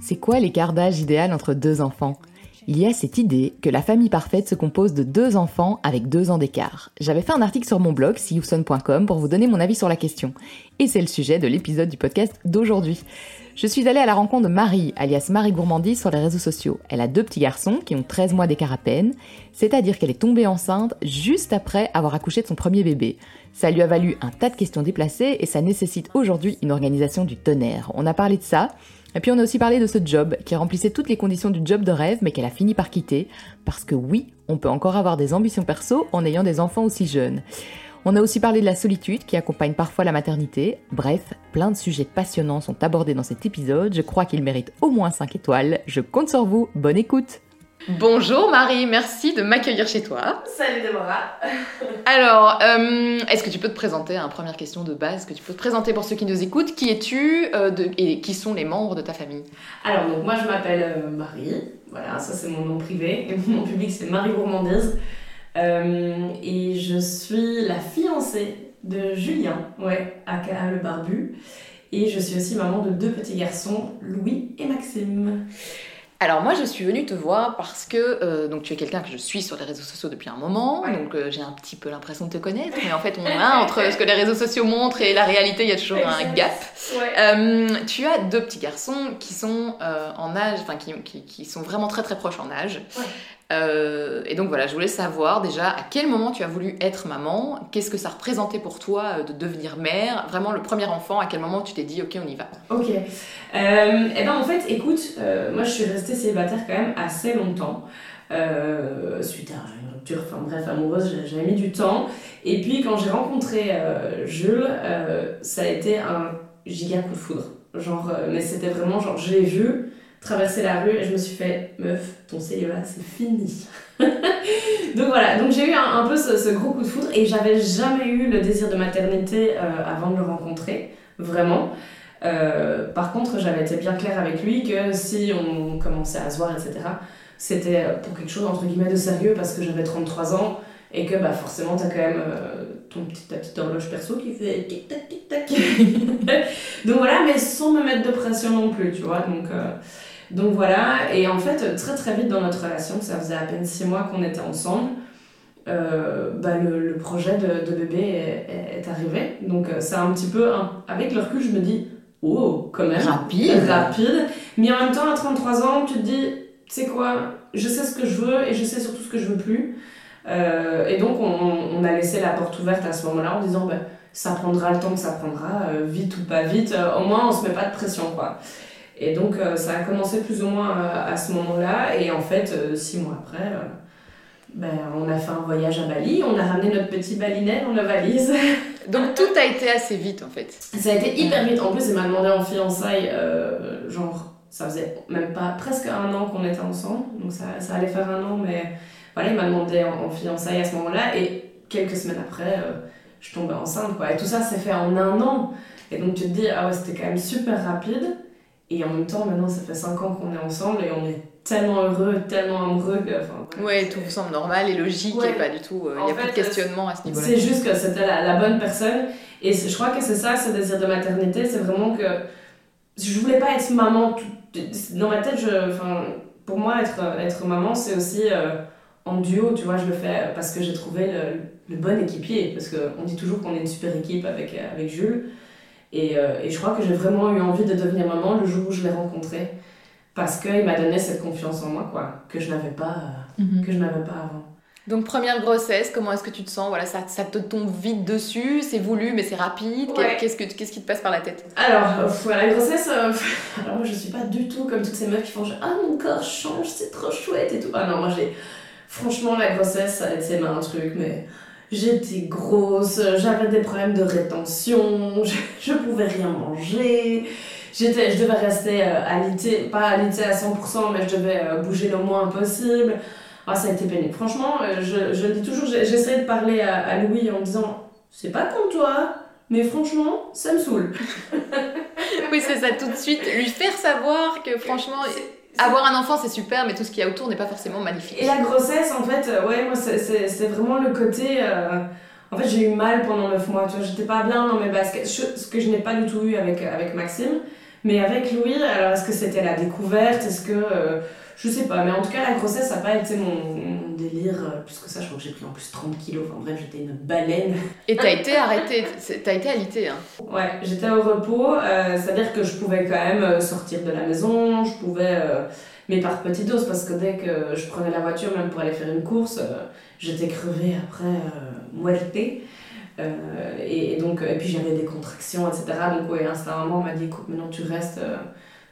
C'est quoi l'écart d'âge idéal entre deux enfants? Il y a cette idée que la famille parfaite se compose de deux enfants avec deux ans d'écart. J'avais fait un article sur mon blog siouson.com pour vous donner mon avis sur la question. Et c'est le sujet de l'épisode du podcast d'aujourd'hui. Je suis allée à la rencontre de Marie, alias Marie Gourmandise, sur les réseaux sociaux. Elle a deux petits garçons qui ont 13 mois d'écart à peine, c'est-à-dire qu'elle est tombée enceinte juste après avoir accouché de son premier bébé. Ça lui a valu un tas de questions déplacées et ça nécessite aujourd'hui une organisation du tonnerre. On a parlé de ça, et puis on a aussi parlé de ce job qui remplissait toutes les conditions du job de rêve mais qu'elle a fini par quitter, parce que oui, on peut encore avoir des ambitions perso en ayant des enfants aussi jeunes. On a aussi parlé de la solitude qui accompagne parfois la maternité. Bref, plein de sujets passionnants sont abordés dans cet épisode. Je crois qu'il mérite au moins 5 étoiles. Je compte sur vous. Bonne écoute. Bonjour Marie, merci de m'accueillir chez toi. Salut Déborah. Alors, euh, est-ce que tu peux te présenter, hein, première question de base, que tu peux te présenter pour ceux qui nous écoutent, qui es-tu euh, et qui sont les membres de ta famille? Alors donc moi je m'appelle euh, Marie, voilà ça c'est mon nom privé, et mon nom public c'est Marie Gourmandise. Et je suis la fiancée de Julien, ouais, aka le barbu. Et je suis aussi maman de deux petits garçons, Louis et Maxime. Alors moi je suis venue te voir parce que euh, donc tu es quelqu'un que je suis sur les réseaux sociaux depuis un moment, Ouais. donc euh, j'ai un petit peu l'impression de te connaître, mais en fait on a entre ce que les réseaux sociaux montrent et la réalité il y a toujours un gap. Ouais. Euh, tu as deux petits garçons qui sont en âge, enfin qui, qui, qui sont vraiment très très proches en âge. Ouais. Et donc voilà, je voulais savoir déjà à quel moment tu as voulu être maman, qu'est-ce que ça représentait pour toi de devenir mère, vraiment le premier enfant, à quel moment tu t'es dit ok on y va? Ok. Et ben en fait, écoute, moi je suis restée célibataire quand même assez longtemps. Euh, suite à une rupture, enfin bref, amoureuse, j'avais mis du temps. Et puis quand j'ai rencontré euh, Jules, euh, ça a été un giga coup de foudre. Genre, mais c'était vraiment genre, je l'ai vu traverser la rue et je me suis fait, meuf, ton célibat c'est fini. donc voilà, donc j'ai eu un, peu ce, gros coup de foudre et j'avais jamais eu le désir de maternité avant de le rencontrer, vraiment. Euh, par contre, j'avais été bien claire avec lui que si on commençait à se voir, etc., c'était pour quelque chose entre guillemets de sérieux parce que j'avais 33 ans et que bah, forcément, t'as quand même euh, ton ta petite horloge perso qui fait tic-tac, tic-tac. donc voilà, mais sans me mettre de pression non plus, tu vois. Donc, euh, donc voilà, et en fait, très très vite dans notre relation, ça faisait à peine 6 mois qu'on était ensemble. bah, le, projet de, bébé est, arrivé. Donc c'est un petit peu, avec le recul, je me dis, oh, quand même. Rapide. Rapide. Mais en même temps, à 33 ans, tu te dis, tu sais quoi, je sais ce que je veux et je sais surtout ce que je veux plus. Euh, et donc, on, on a laissé la porte ouverte à ce moment-là en disant, ben, ça prendra le temps que ça prendra, euh, vite ou pas vite, euh, au moins on se met pas de pression, quoi. Et donc, ça a commencé plus ou moins à ce moment-là. Et en fait, six mois après, ben, on a fait un voyage à Bali, on a ramené notre petit balinet dans la valise. Donc tout a été assez vite en fait. Ça a été hyper vite. En plus, il m'a demandé en fiançailles, euh, genre, ça faisait même pas presque un an qu'on était ensemble. Donc ça, ça allait faire un an, mais voilà, il m'a demandé en, en fiançailles à ce moment-là. Et quelques semaines après, euh, je tombais enceinte, quoi. Et tout ça s'est fait en un an. Et donc tu te dis, ah ouais, c'était quand même super rapide. Et en même temps, maintenant, ça fait 5 ans qu'on est ensemble et on est tellement heureux, tellement amoureux que. Enfin, Ouais, tout vous semble normal et logique Ouais. et pas du tout. Il En n'y a plus de fait, questionnement à ce niveau-là. C'est juste que c'était la, la bonne personne. Et je crois que c'est ça, ce désir de maternité. C'est vraiment que je voulais pas être maman. tout- dans ma tête, je, enfin, pour moi, être, être maman, c'est aussi euh, en duo. Tu vois, je le fais parce que j'ai trouvé le, le bon équipier. Parce qu'on dit toujours qu'on est une super équipe avec, avec Jules. Et, euh, et je crois que j'ai vraiment eu envie de devenir maman le jour où je l'ai rencontré. Parce qu'il m'a donné cette confiance en moi, quoi, que je n'avais pas, euh, Mhm. que je n'avais pas avant. Donc première grossesse, comment est-ce que tu te sens? Voilà, ça, ça te tombe vite dessus, c'est voulu mais c'est rapide. Ouais. Qu'est-ce que qu'est-ce qui te passe par la tête? Alors, euh, pff, ouais, la grossesse, euh, alors moi je suis pas du tout comme toutes ces meufs qui font genre, ah mon corps change, c'est trop chouette et tout. Ah non, moi j'ai. Franchement, la grossesse, ça a été un truc, mais j'étais grosse, j'avais des problèmes de rétention, je, je pouvais rien manger. J'étais, je devais rester euh, alité, pas alité à 100%, mais je devais euh, bouger le moins possible. Ah, ça a été pénible. Franchement, euh, je, je dis toujours, j'essaie de parler à, à Louis en disant, c'est pas comme toi, mais franchement, ça me saoule. Oui, c'est ça tout de suite. Lui faire savoir que franchement, avoir un enfant c'est super, mais tout ce qu'il y a autour n'est pas forcément magnifique. Et la grossesse, en fait, ouais, moi, c'est- c'est c'est vraiment le côté. euh, en fait, j'ai eu mal pendant 9 mois, tu vois, j'étais pas bien dans mes baskets, ce que je n'ai pas du tout eu avec, avec Maxime. Mais avec Louis, alors est-ce que c'était la découverte? Est-ce que. euh, je sais pas, mais en tout cas, la grossesse, ça n'a pas été mon, mon délire. euh, Plus que ça, je crois que j'ai pris en plus 30 kilos. Enfin bref, j'étais une baleine. Et t'as été arrêtée, t'as été alitée. Hein. Ouais, j'étais au repos, euh, c'est-à-dire que je pouvais quand même sortir de la maison, je pouvais, mais par petites doses, parce que dès que je prenais la voiture, même pour aller faire une course, j'étais crevée après. Euh, et, et donc, et puis j'avais des contractions, etc. Donc, ouais, à un moment, on m'a dit, écoute, maintenant tu restes, euh,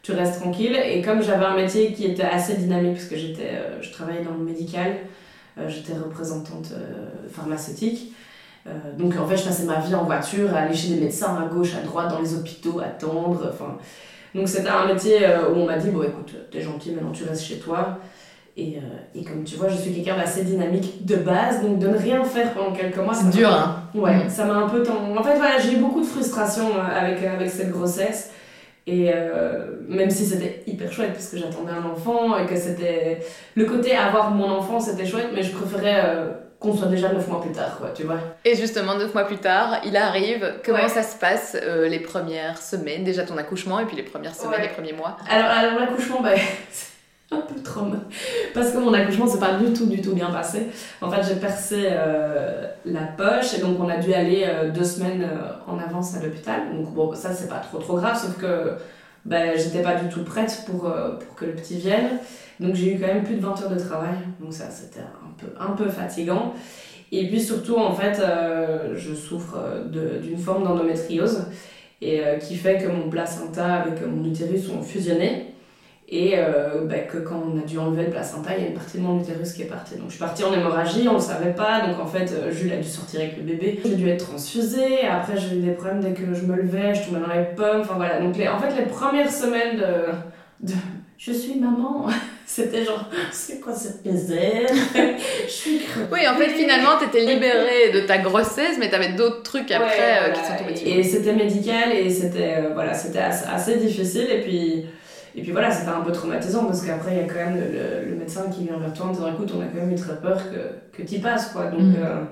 tu restes tranquille. Et comme j'avais un métier qui était assez dynamique, parce que euh, je travaillais dans le médical, euh, j'étais représentante euh, pharmaceutique. Euh, donc en fait, je passais ma vie en voiture, aller chez des médecins à gauche, à droite, dans les hôpitaux, attendre. Donc c'était un métier euh, où on m'a dit bon écoute, t'es gentil, maintenant tu restes chez toi. Et, euh, et comme tu vois, je suis quelqu'un d'assez dynamique de base, donc de ne rien faire pendant quelques mois, C'est dur, hein. Ouais, Mm. ça m'a un peu tendu. En fait, voilà, j'ai eu beaucoup de frustration euh, avec, avec cette grossesse. Et euh, même si c'était hyper chouette, parce que j'attendais un enfant et que c'était. Le côté avoir mon enfant, c'était chouette, mais je préférais euh, qu'on soit déjà 9 mois plus tard, quoi, tu vois. Et justement, neuf mois plus tard, il arrive. Comment Ouais. ça se passe euh, les premières semaines, déjà ton accouchement, et puis les premières semaines, Ouais. les premiers mois Alors, alors l'accouchement, bah, un peu trauma. Parce que mon accouchement, c'est pas du tout, du tout bien passé. En fait, j'ai percé euh, la poche et donc on a dû aller euh, deux semaines euh, en avance à l'hôpital. Donc, bon, ça, c'est pas trop, trop grave, sauf que bah, j'étais pas du tout prête pour, pour que le petit vienne. Donc, j'ai eu quand même plus de 20 heures de travail. Donc, ça, c'était un peu, un peu fatigant. Et puis surtout, en fait, je souffre d'une forme d'endométriose et qui fait que mon placenta avec mon utérus ont fusionné et euh, bah, que quand on a dû enlever le placenta, il y a une partie de mon utérus qui est partie. Donc je suis partie en hémorragie, on le savait pas, donc en fait euh, Jules a dû sortir avec le bébé. J'ai dû être transfusée, après j'ai eu des problèmes dès que je me levais, je tombais dans les pommes, enfin voilà. Donc les, en fait les premières semaines de, de je suis maman, c'était genre c'est quoi cette misère? Je suis crevée. Oui, en fait, finalement, t'étais libérée de ta grossesse, mais t'avais d'autres trucs après Ouais, euh, voilà. qui sont tombés dessus. Et c'était médical et c'était euh, voilà, c'était assez, assez difficile et puis et puis voilà, c'était un peu traumatisant parce qu'après il y a quand même le, médecin qui vient vers toi en disant écoute, on a quand même eu très peur que que t'y passes quoi. Donc Mhm. euh,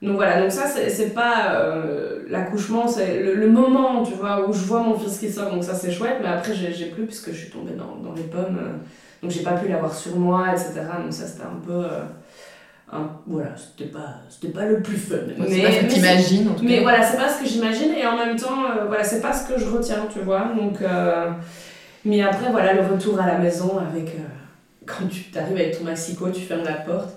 donc voilà, donc ça c'est pas euh, l'accouchement, c'est le, le moment, tu vois, où je vois mon fils qui sort, donc ça c'est chouette, mais après j'ai plus puisque je suis tombée dans, dans les pommes, euh, donc j'ai pas pu l'avoir sur moi, etc. Donc ça c'était un peu. un- voilà, c'était pas, c'était pas le plus fun. c'est pas ce que mais t'imagines, en tout mais cas. voilà, c'est pas ce que j'imagine et en même temps, voilà, c'est pas ce que je retiens, tu vois. Donc, mais après, voilà, le retour à la maison avec. euh, quand tu t'arrives avec ton maxico, tu fermes la porte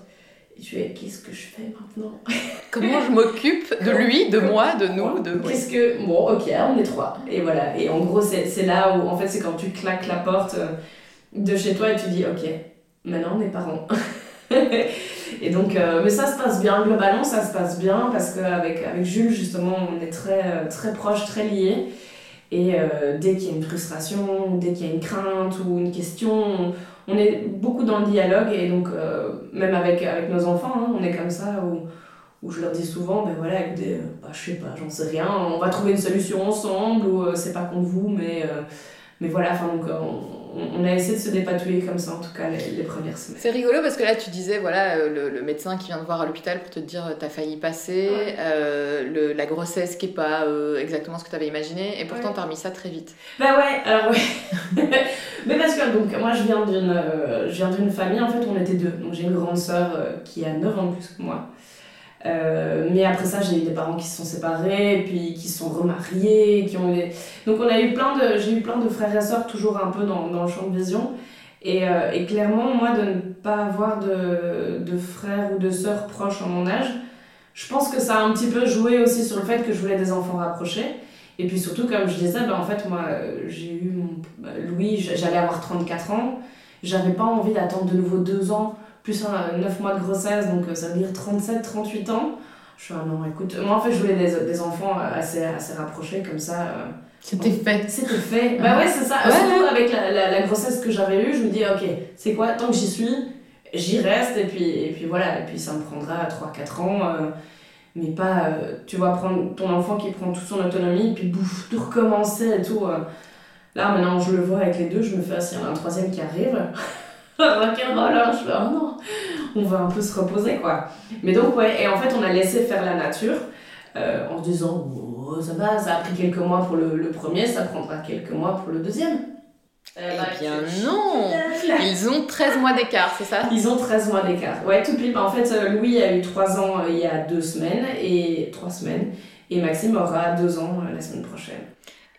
et tu es qu'est-ce que je fais maintenant? Comment je m'occupe de lui, de moi, de nous, de... Qu'est-ce que. Bon, ok, on est trois. Et voilà. Et en gros, c'est là où, en fait, c'est quand tu claques la porte euh, de chez toi et tu dis, ok, maintenant on est parents. et donc, euh, mais ça se passe bien, globalement, ça se passe bien parce qu'avec avec Jules, justement, on est très, très proches, très liés. Et euh, dès qu'il y a une frustration, dès qu'il y a une crainte ou une question, on, est beaucoup dans le dialogue. Et donc, euh, même avec, avec nos enfants, hein, on est comme ça où où je leur dis souvent, ben voilà, écoutez, euh, bah, je sais pas, j'en sais rien, on va trouver une solution ensemble, ou c'est pas contre vous, mais, mais voilà, enfin, donc, on, on a essayé de se dépatouiller comme ça, en tout cas, les, les premières semaines. C'est rigolo parce que là tu disais voilà euh, le, le médecin qui vient te voir à l'hôpital pour te dire euh, t'as failli passer, Ouais. euh, le- la grossesse qui est pas euh, exactement ce que t'avais imaginé et pourtant Ouais. t'as remis ça très vite. Bah ouais, alors ouais. mais parce que, donc, moi, je viens d'une euh, je viens d'une famille, en fait, on était deux. Donc, j'ai une grande sœur qui a 9 ans de plus que moi. Euh, mais après ça, j'ai eu des parents qui se sont séparés, puis qui se sont remariés, qui ont eu. Donc on a eu plein de... J'ai eu plein de frères et sœurs toujours un peu dans, dans le champ de vision. Et, euh, et clairement, moi, de ne pas avoir de, de frères ou de sœurs proches en mon âge, je pense que ça a un petit peu joué aussi sur le fait que je voulais des enfants rapprochés. Et puis surtout, comme je disais, ben, en fait, moi, euh, j'ai eu mon... bah, Louis, j'allais avoir 34 ans. J'avais pas envie d'attendre de nouveau deux ans, plus un, 9 mois de grossesse, donc euh, ça veut dire 37, 38 ans. Je suis ah non, écoute, moi en fait, je voulais des, des enfants assez, assez rapprochés, comme ça. euh, C'était fait. c'était fait. Bah ouais, c'est ça. Ouais, Surtout avec la, la, la grossesse que j'avais eue, je me dis, ok, c'est quoi, tant que j'y suis, j'y reste, et puis, et puis voilà, et puis ça me prendra 3-4 ans. euh, mais pas, euh, tu vois, prendre ton enfant qui prend toute son autonomie, et puis bouf, tout recommencer et tout. euh, Là, maintenant, je le vois avec les deux, je me fais, ah, s'il y en a un rock'n'roll, qui arrive, rock'n'roll, je fais, oh non, on va un peu se reposer, quoi. Mais donc, ouais, et en fait, on a laissé faire la nature, euh, en se disant, oh, ça va, ça a pris quelques mois pour le, le premier, ça prendra quelques mois pour le deuxième. Eh bien non Ils ont 13 mois d'écart, c'est ça? Ils ont 13 mois d'écart. Ouais, tout pile. En fait, euh, Louis a eu 3 ans euh, il y a 2 semaines, et 3 semaines, et Maxime aura 2 ans euh, la semaine prochaine.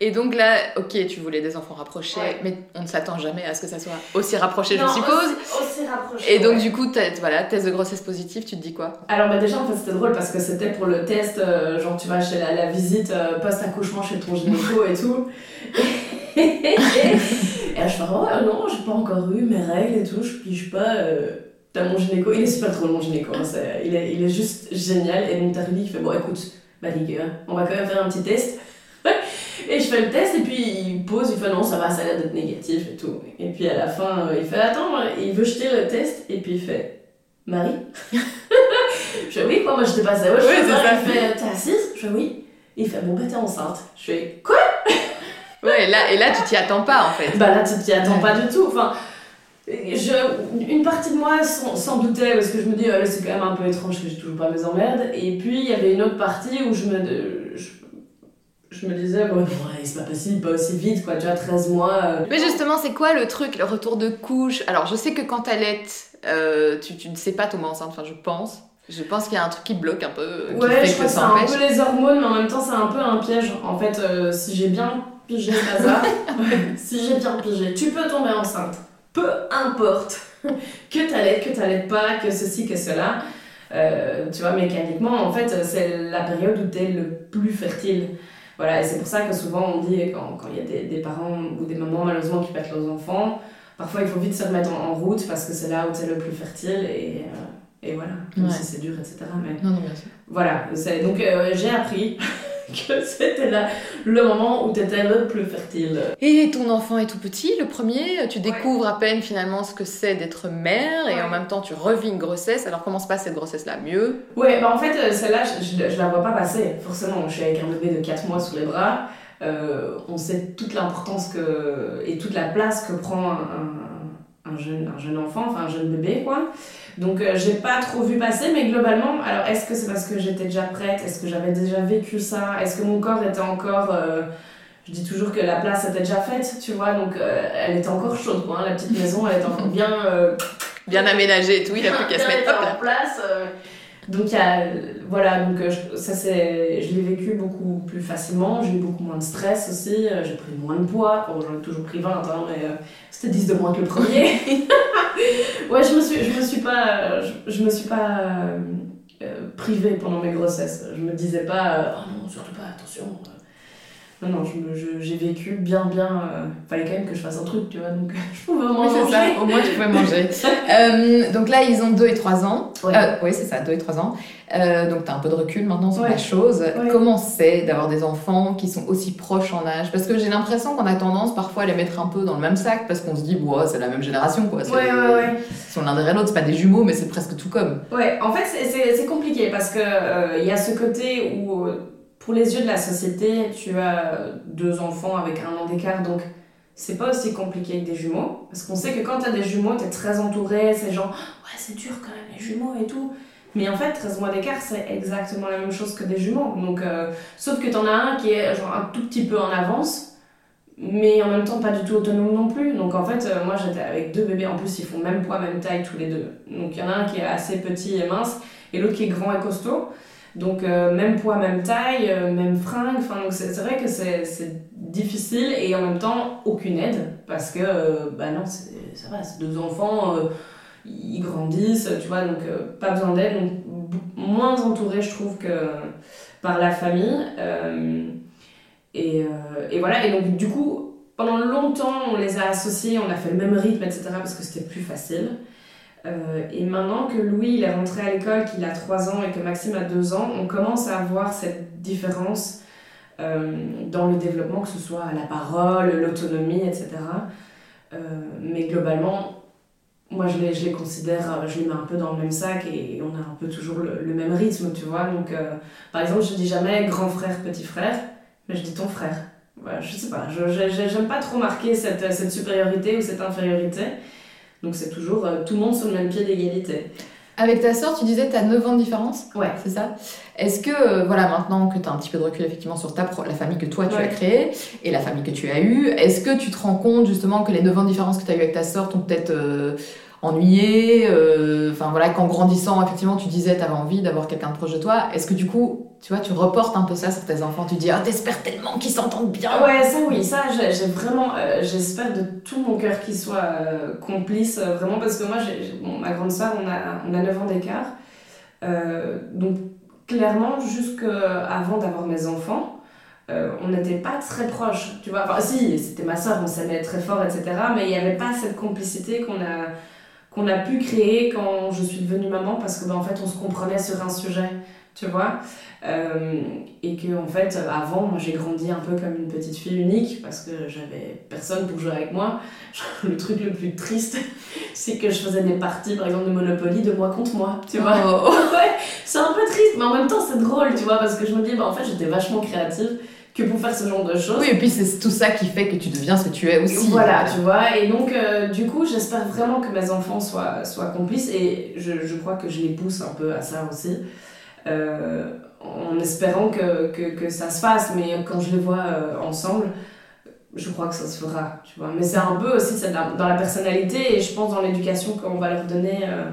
Et donc là, ok, tu voulais des enfants rapprochés, Ouais. mais on ne s'attend jamais à ce que ça soit aussi rapproché, je Non, suppose. Aussi, aussi rapproché. Et donc ouais. du coup, voilà, test de grossesse positive, tu te dis quoi? Alors bah déjà en fait c'était drôle parce que c'était pour le test, euh, genre tu vas chez la, la visite euh, post-accouchement chez ton gynéco et tout. et là je fais oh non j'ai pas encore eu mes règles et tout, je pige pas. euh, T'as mon gynéco, il est super drôle mon gynéco, hein, il, est, il est juste génial et donc t'as Rudy qui fait bon écoute, bah les gars, on va quand même faire un petit test. Et je fais le test et puis il pose, il fait non ça va, ça a l'air d'être négatif et tout. Et puis à la fin euh, il fait attends, il veut jeter le test et puis il fait Marie? Je fais oui, quoi, moi j'étais pas ça. Ouais, je Oui, fais ça. Il fait t'es assise? Je fais oui. Il fait bon, bah t'es enceinte. Je fais quoi? Ouais, et là, et là tu t'y attends pas en fait. Bah là tu t'y attends Ouais. pas du tout. Enfin, je, une partie de moi s'en doutait parce que je me dis, oh, là, c'est quand même un peu étrange que j'ai toujours pas mes emmerdes. Et puis il y avait une autre partie où je me, je, me disais, bon, ouais, c'est pas possible, pas aussi vite, quoi, déjà 13 mois. euh. Mais justement, c'est quoi le truc, le retour de couche? Alors, je sais que quand t'allaites, euh, tu, tu ne sais pas tomber enceinte, enfin, je pense. Je pense qu'il y a un truc qui bloque un peu, euh, qui Ouais, je crois que c'est un peu les hormones, mais en même temps, c'est un peu un piège. En fait, euh, si j'ai bien pigé si j'ai bien pigé, tu peux tomber enceinte. Peu importe que t'allaites, que t'allaites pas, que ceci, que cela. Euh, tu vois, mécaniquement, en fait, c'est la période où t'es le plus fertile. Voilà, et c'est pour ça que souvent on dit, quand quand il y a des, des parents ou des mamans malheureusement qui pètent leurs enfants, parfois il faut vite se remettre en, en route parce que c'est là où t'es le plus fertile et, euh, et voilà, même Ouais. si c'est dur, etc. Mais Non, non, bien sûr. voilà, c'est- donc euh, j'ai appris que c'était là le moment où tu étais le plus fertile. Et ton enfant est tout petit, le premier, tu découvres à peine finalement ce que c'est d'être mère et en même temps tu revis une grossesse. Alors comment se passe cette grossesse-là? Mieux? Ouais, bah en fait, euh, celle-là, je, je, je la vois pas passer. Forcément, je suis avec un bébé de 4 mois sous les bras. Euh, on sait toute l'importance que et toute la place que prend un, un, un jeune, un jeune enfant, enfin un jeune bébé, quoi. Donc, euh, j'ai pas trop vu passer, mais globalement, alors est-ce que c'est parce que j'étais déjà prête? Est-ce que j'avais déjà vécu ça? Est-ce que mon corps était encore. euh, je dis toujours que la place était déjà faite, tu vois, donc euh, elle était encore chaude, quoi. hein, la petite maison, elle était encore bien. Bien aménagé et tout, il a plus qu'à se mettre en place. Euh, donc y a, voilà, donc euh, je- je l'ai vécu beaucoup plus facilement. J'ai eu beaucoup moins de stress aussi. euh, J'ai pris moins de poids. Bon, j'en ai toujours pris 20, hein, mais euh, c'était 10 de moins que le premier. ouais, je me suis, je me suis pas, je, me suis pas euh, euh, privée pendant mes grossesses. Je me disais pas, euh, oh non, surtout pas, attention. Euh. Non, non, j'ai vécu bien, bien. euh, fallait quand même que je fasse un truc, tu vois, donc je pouvais au moins Oui, c'est ça, manger. au moins tu pouvais manger. Euh, donc là, ils ont 2 et 3 ans. Ouais. Euh, oui, c'est ça, 2 et 3 ans. Euh, donc t'as un peu de recul maintenant sur Ouais. la chose. Ouais. Comment c'est d'avoir des enfants qui sont aussi proches en âge? Parce que j'ai l'impression qu'on a tendance parfois à les mettre un peu dans le même sac parce qu'on se dit, ouais, c'est la même génération quoi. Ouais, ouais, ouais. Ils sont l'un derrière l'autre, c'est pas des jumeaux, mais c'est presque tout comme. Ouais, en fait, c'est- compliqué parce que euh, il y a ce côté où, euh, pour les yeux de la société, tu as deux enfants avec un an d'écart, donc c'est pas aussi compliqué que des jumeaux. Parce qu'on sait que quand t'as des jumeaux, t'es très entouré, c'est genre, ouais, c'est dur quand même, les jumeaux et tout. Mais en fait, 13 mois d'écart, c'est exactement la même chose que des jumeaux. Donc, euh, sauf que t'en as un qui est genre un tout petit peu en avance, mais en même temps pas du tout autonome non plus. Donc en fait, euh, moi j'étais avec deux bébés, en plus ils font même poids, même taille tous les deux. Donc il y en a un qui est assez petit et mince, et l'autre qui est grand et costaud. Donc euh, même poids, même taille, euh, même fringue. Enfin, donc c'est vrai que c'est difficile et en même temps aucune aide parce que euh, bah non, ça va, c'est deux enfants, euh, ils grandissent, tu vois, donc pas besoin d'aide, donc moins entouré je trouve que par la famille. Et, et voilà, et donc du coup, pendant longtemps, on les a associés, on a fait le même rythme, etc., parce que c'était plus facile. Euh, et maintenant que Louis il est rentré à l'école, qu'il a 3 ans et que Maxime a 2 ans, on commence à voir cette différence euh, dans le développement, que ce soit la parole, l'autonomie, etc. Euh, mais globalement, moi je les, je les considère, je les mets un peu dans le même sac et on a un peu toujours le, même rythme, tu vois. Donc, par exemple, je dis jamais grand frère, petit frère, mais je dis ton frère. voilà, je sais pas, je- j'aime pas trop marquer cette, cette supériorité ou cette infériorité. Donc c'est toujours euh, tout le monde sur le même pied d'égalité. Avec ta sœur, tu disais tu as 9 ans de différence? Ouais. C'est ça? Est-ce que, euh, voilà, maintenant que tu as un petit peu de recul effectivement sur ta pro- la famille que toi tu Ouais. as créée et la famille que tu as eue, est-ce que tu te rends compte justement que les 9 ans de différence que tu as eu avec ta sœur t'ont peut-être euh, ennuyé euh, Enfin voilà, qu'en grandissant, effectivement, tu disais tu avais envie d'avoir quelqu'un de proche de toi? Est-ce que du coup, tu vois, tu reportes un peu ça sur tes enfants Tu dis, ah, t'espères tellement qu'ils s'entendent bien ouais, ça oui, ça j'ai vraiment, euh, j'espère de tout mon cœur qu'ils soient euh, complices, euh, vraiment, parce que moi, bon, ma grande sœur, on a, on a 9 ans d'écart. Donc, clairement, jusqu'avant d'avoir mes enfants, on n'était pas très proches, tu vois. Enfin, si, c'était ma sœur, on s'aimait très fort, etc. Mais il n'y avait pas cette complicité qu'on a, qu'on a pu créer quand je suis devenue maman, parce que, ben, en fait, on se comprenait sur un sujet, tu vois. Euh, et que en fait avant moi j'ai grandi un peu comme une petite fille unique parce que j'avais personne pour jouer avec moi le truc le plus triste c'est que je faisais des parties par exemple de Monopoly de moi contre moi tu vois Oh. ouais c'est un peu triste mais en même temps c'est drôle tu vois parce que je me dis bah en fait j'étais vachement créative que pour faire ce genre de choses Oui, et puis c'est tout ça qui fait que tu deviens ce que tu es aussi. voilà, tu vois. Et donc, euh, du coup, j'espère vraiment que mes enfants soient, soient complices. Et je, je crois que je les pousse un peu à ça aussi. Euh, en espérant que, que, que ça se fasse. Mais quand je les vois euh, ensemble, je crois que ça se fera, tu vois. Mais c'est un peu aussi dans la personnalité et je pense dans l'éducation qu'on va leur donner. euh,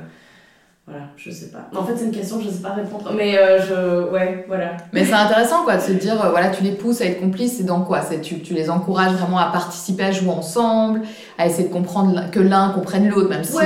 voilà, je sais pas. En fait, c'est une question que je sais pas répondre. Mais euh, je. Ouais, voilà. Mais c'est intéressant quoi de se dire euh, voilà tu les pousses à être complices c'est dans quoi? C'est tu, tu les encourages vraiment à participer à jouer ensemble à essayer de comprendre que l'un comprenne l'autre même si Ouais,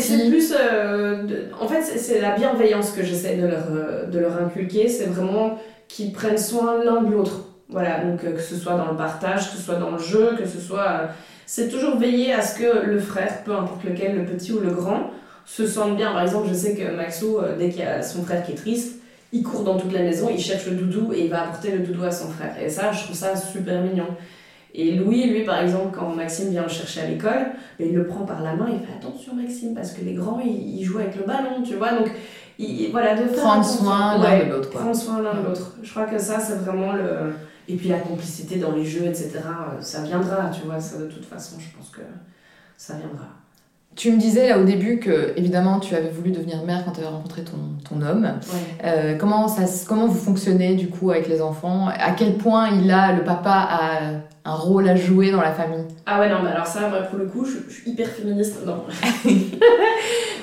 c'est- plus. euh, de- en fait, c'est la bienveillance que j'essaie de leur, de leur inculquer. C'est vraiment qu'ils prennent soin l'un de l'autre. Voilà, donc que ce soit dans le partage, que ce soit dans le jeu, que ce soit. c'est toujours veiller à ce que le frère, peu importe lequel, le petit ou le grand, se sente bien. Par exemple, je sais que Maxou, euh, dès qu'il y a son frère qui est triste, il court dans toute la maison, il cherche le doudou et il va apporter le doudou à son frère. Et ça, je trouve ça super mignon. Et Louis, lui, par exemple, quand Maxime vient le chercher à l'école, il le prend par la main, il fait attention Maxime, parce que les grands, ils, ils jouent avec le ballon, tu vois. Donc, il, voilà, de faire Prendre soin l'un Ouais, de l'autre, quoi. Prendre soin l'un de l'autre. Je crois que ça, c'est vraiment le. Et puis la complicité dans les jeux, etc., euh, ça viendra, tu vois, ça de toute façon, je pense que ça viendra. Tu me disais là au début que évidemment tu avais voulu devenir mère quand tu avais rencontré ton, ton homme. Ouais. Euh, comment, ça, comment vous fonctionnez du coup avec les enfants? À quel point il a, le papa a un rôle à jouer dans la famille? Ah ouais, non, mais alors ça, moi, pour le coup, je, je suis hyper féministe. Non.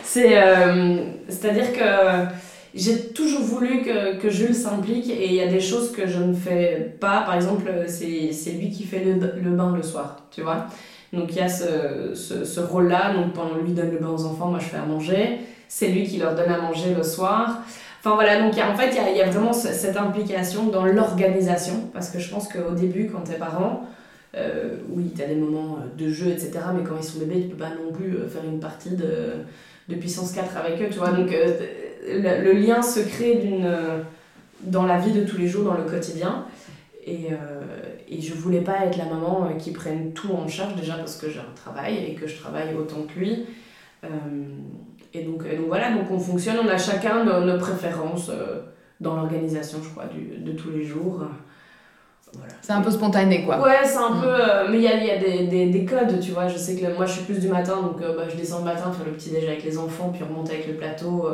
c'est. euh, C'est-à-dire que j'ai toujours voulu que, que Jules s'implique et il y a des choses que je ne fais pas. Par exemple, c'est c'est lui qui fait le, le bain le soir, tu vois. Donc il y a ce, ce, ce rôle-là. Donc pendant lui donne le bain aux enfants, moi je fais à manger. C'est lui qui leur donne à manger le soir. Enfin voilà, donc en fait, il y a, y a vraiment ce- cette implication dans l'organisation. Parce que je pense qu'au début, quand t'es parent, euh, oui, tu as des moments euh, de jeu, etc. Mais quand ils sont bébés, tu peux pas non plus euh, faire une partie de, de puissance 4 avec eux, tu vois. Donc le, lien se crée dans la vie de tous les jours, dans le quotidien. Et, et je voulais pas être la maman euh, qui prenne tout en charge, déjà parce que j'ai un travail et que je travaille autant que lui. Euh, et donc, et donc voilà, donc on fonctionne, on a chacun nos, nos préférences euh, dans l'organisation, je crois, du, de tous les jours. Voilà. C'est un peu spontané quoi. Ouais, c'est un Mm. peu. euh, mais il y a, y a des, des, des codes, tu vois. Je sais que le- moi, je suis plus du matin, donc bah, je descends le matin faire le petit déj avec les enfants, puis remonter avec le plateau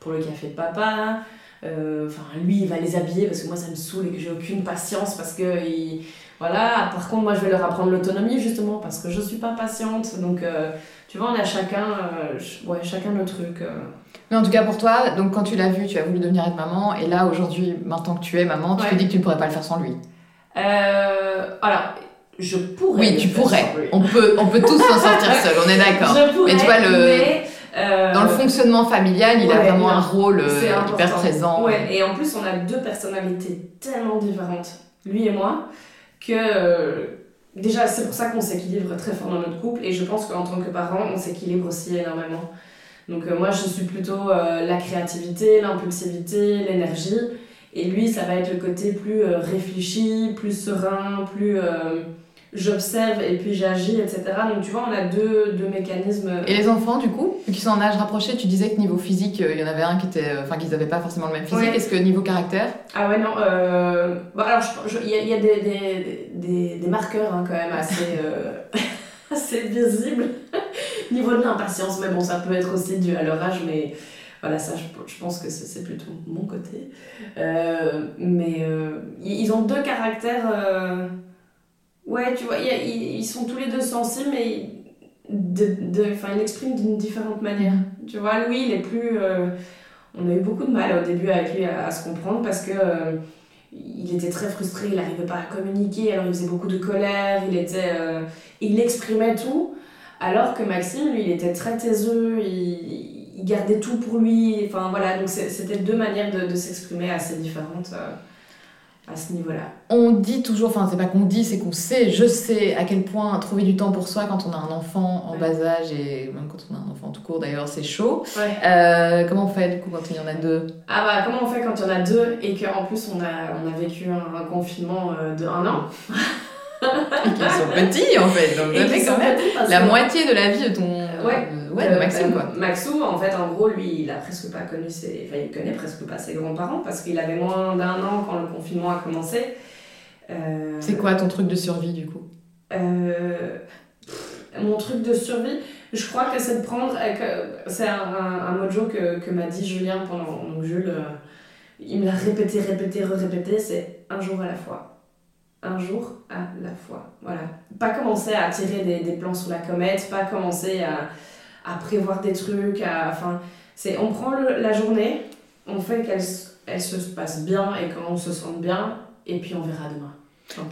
pour le café de papa. Euh, Enfin, lui, il va les habiller parce que moi, ça me saoule et que j'ai aucune patience parce que. il- Voilà, par contre, moi, je vais leur apprendre l'autonomie justement parce que je suis pas patiente. Donc, euh, tu vois, on a chacun, euh, ouais, chacun trucs. euh. Mais en tout cas pour toi, donc quand tu l'as vu, tu as voulu devenir être maman, et là aujourd'hui, maintenant que tu es maman, tu te Ouais. dis que tu ne pourrais pas le faire sans lui. Euh, alors, je pourrais. Oui, le tu pourrais. On peut, on peut tous s'en sortir seul, on est d'accord. Je pourrais, Mais tu vois, le- mais, euh, Dans le fonctionnement familial, il a vraiment un rôle euh, hyper important. présent. Ouais, et en plus, on a deux personnalités tellement différentes, lui et moi, que euh, déjà, c'est pour ça qu'on s'équilibre très fort dans notre couple, et je pense qu'en tant que parents, on s'équilibre aussi énormément. Donc, euh, moi, je suis plutôt euh, la créativité, l'impulsivité, l'énergie, et lui, ça va être le côté plus euh, réfléchi, plus serein, plus. Euh, j'observe et puis j'agis, etc. Donc tu vois, on a deux, deux mécanismes. Et les enfants, du coup, qu'ils sont en âge rapproché, tu disais que niveau physique, euh, il y en avait un qui était. Enfin, qu'ils n'avaient pas forcément le même physique. Ouais. Est-ce que niveau caractère? Ah ouais, non. Euh... Bon, alors, je- je- il y a, il y a des, des, des, des marqueurs hein, quand même assez, euh, assez visibles. Niveau de l'impatience, mais bon, ça peut être aussi dû à leur âge, mais voilà, ça, je, je pense que c'est plutôt mon côté. Euh, mais euh, ils ils ont deux caractères. euh, Ouais, tu vois, y a- ils, ils sont tous les deux sensibles, mais de, ils l'expriment d'une différente manière. Tu vois, Louis, il est plus. euh, on a eu beaucoup de mal au début avec lui à, à se comprendre parce que euh, il était très frustré, il n'arrivait pas à communiquer, alors il faisait beaucoup de colère, il était, euh, il exprimait tout, alors que Maxime, lui, il était très taiseux, il, il gardait tout pour lui, enfin voilà, donc c'était deux manières de, de s'exprimer assez différentes euh, à ce niveau-là. On dit toujours, enfin, c'est pas qu'on dit, c'est qu'on sait, je sais à quel point trouver du temps pour soi quand on a un enfant en Ouais. bas âge et même quand on a un enfant tout court d'ailleurs, c'est chaud. Ouais. Euh, comment on fait du coup quand il y en a deux? Ah bah comment on fait quand il y en a deux et qu'en plus on a, on a vécu un, un confinement euh, de un an? Et qu'ils sont petits en fait, donc ça fait quand même petits la moitié de la vie de ton. Ouais. de- ouais, de Euh, Maxime euh, quoi. Maxou, en fait, en gros, lui, il a presque pas connu ses. Enfin, il connaît presque pas ses grands-parents parce qu'il avait moins d'un an quand le confinement a commencé. Euh, C'est quoi ton truc de survie du coup? Euh, Mon truc de survie, je crois que c'est de prendre. C'est un, un, un mojo que, que m'a dit Julien pendant. Donc, Jules, il me l'a répété, répété, répété c'est un jour à la fois. Un jour à la fois. Voilà. Pas commencer à tirer des, des plans sur la comète, pas commencer à, à prévoir des trucs, à. Enfin, c'est. On prend le- la journée, on fait qu'elle elle se passe bien et quand on se sente bien, et puis on verra demain.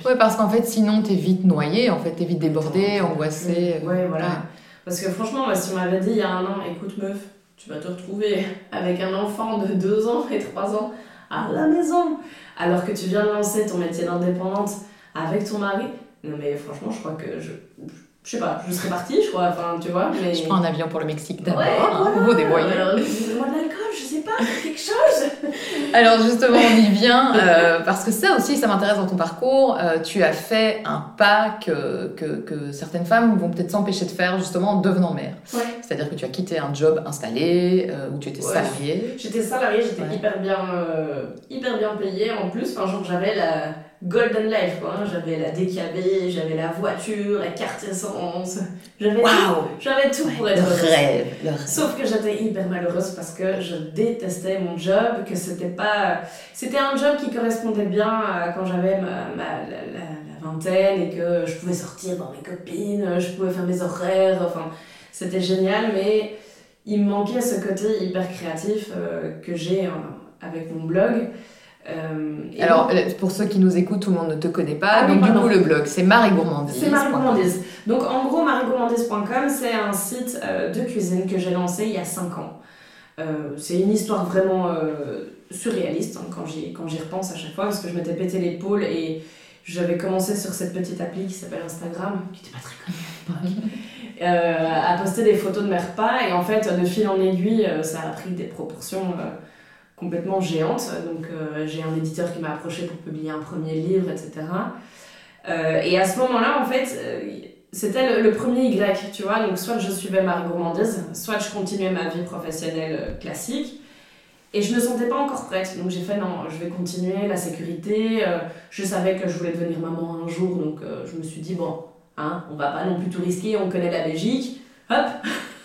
Ouais, parce qu'en fait, sinon t'es vite noyé, en fait, t'es vite débordé, angoissé. euh, Ouais, voilà. Parce que franchement, moi, si on m'avait dit il y a un an, écoute meuf, tu vas te retrouver avec un enfant de 2 ans et 3 ans à la maison, alors que tu viens de lancer ton métier d'indépendante avec ton mari. Non, mais franchement, je crois que je. Je sais pas, je serais partie, je crois, enfin, tu vois, mais. Je prends un avion pour le Mexique d'abord, Ouais, voilà. vous débrouillez. Alors, moi de l'alcool, je sais pas, quelque chose. Alors justement, on y vient, euh, parce que ça aussi, ça m'intéresse dans ton parcours. Euh, tu as fait un pas que, que, que certaines femmes vont peut-être s'empêcher de faire justement en devenant mère. Ouais. C'est-à-dire que tu as quitté un job installé, euh, où tu étais Ouais. salarié. J'étais salariée, j'étais hyper bien, hyper bien payée en plus. Enfin, genre, j'avais la golden life, quoi. hein. J'avais la DKB, j'avais la voiture, la carte essence. J'avais tout, j'avais tout pour être Le heureuse. rêve, le rêve. Sauf que j'étais hyper malheureuse parce que je détestais mon job, que c'était pas. C'était un job qui correspondait bien à quand j'avais ma, ma- la, la- la vingtaine et que je pouvais sortir voir mes copines, je pouvais faire mes horaires, enfin, c'était génial, mais il me manquait ce côté hyper créatif euh, que j'ai euh, avec mon blog. Euh, Alors, donc- euh, pour ceux qui nous écoutent, tout le monde ne te connaît pas. Ah donc, du coup, le blog, c'est Marie Gourmandise. C'est Marie Gourmandise. Donc en gros, mariegourmandise.com, c'est un site euh, de cuisine que j'ai lancé il y a 5 ans. C'est une histoire vraiment surréaliste hein, quand j'y quand j'y repense à chaque fois parce que je m'étais pété l'épaule et j'avais commencé sur cette petite appli qui s'appelle Instagram, qui n'était pas très connue à l'époque, euh, à poster des photos de mes repas et en fait de fil en aiguille ça a pris des proportions euh, complètement géantes. Donc euh, j'ai un éditeur qui m'a approché pour publier un premier livre, etc. Euh, et à ce moment-là, en fait, euh, c'était le, premier Y, tu vois. Donc, soit je suivais Marie Gourmandise, soit je continuais ma vie professionnelle classique. Et je ne me sentais pas encore prête. Donc, j'ai fait non, je vais continuer la sécurité. je savais que je voulais devenir maman un jour. Donc, je me suis dit, bon, hein, on va pas non plus tout risquer. On connaît la Belgique. Hop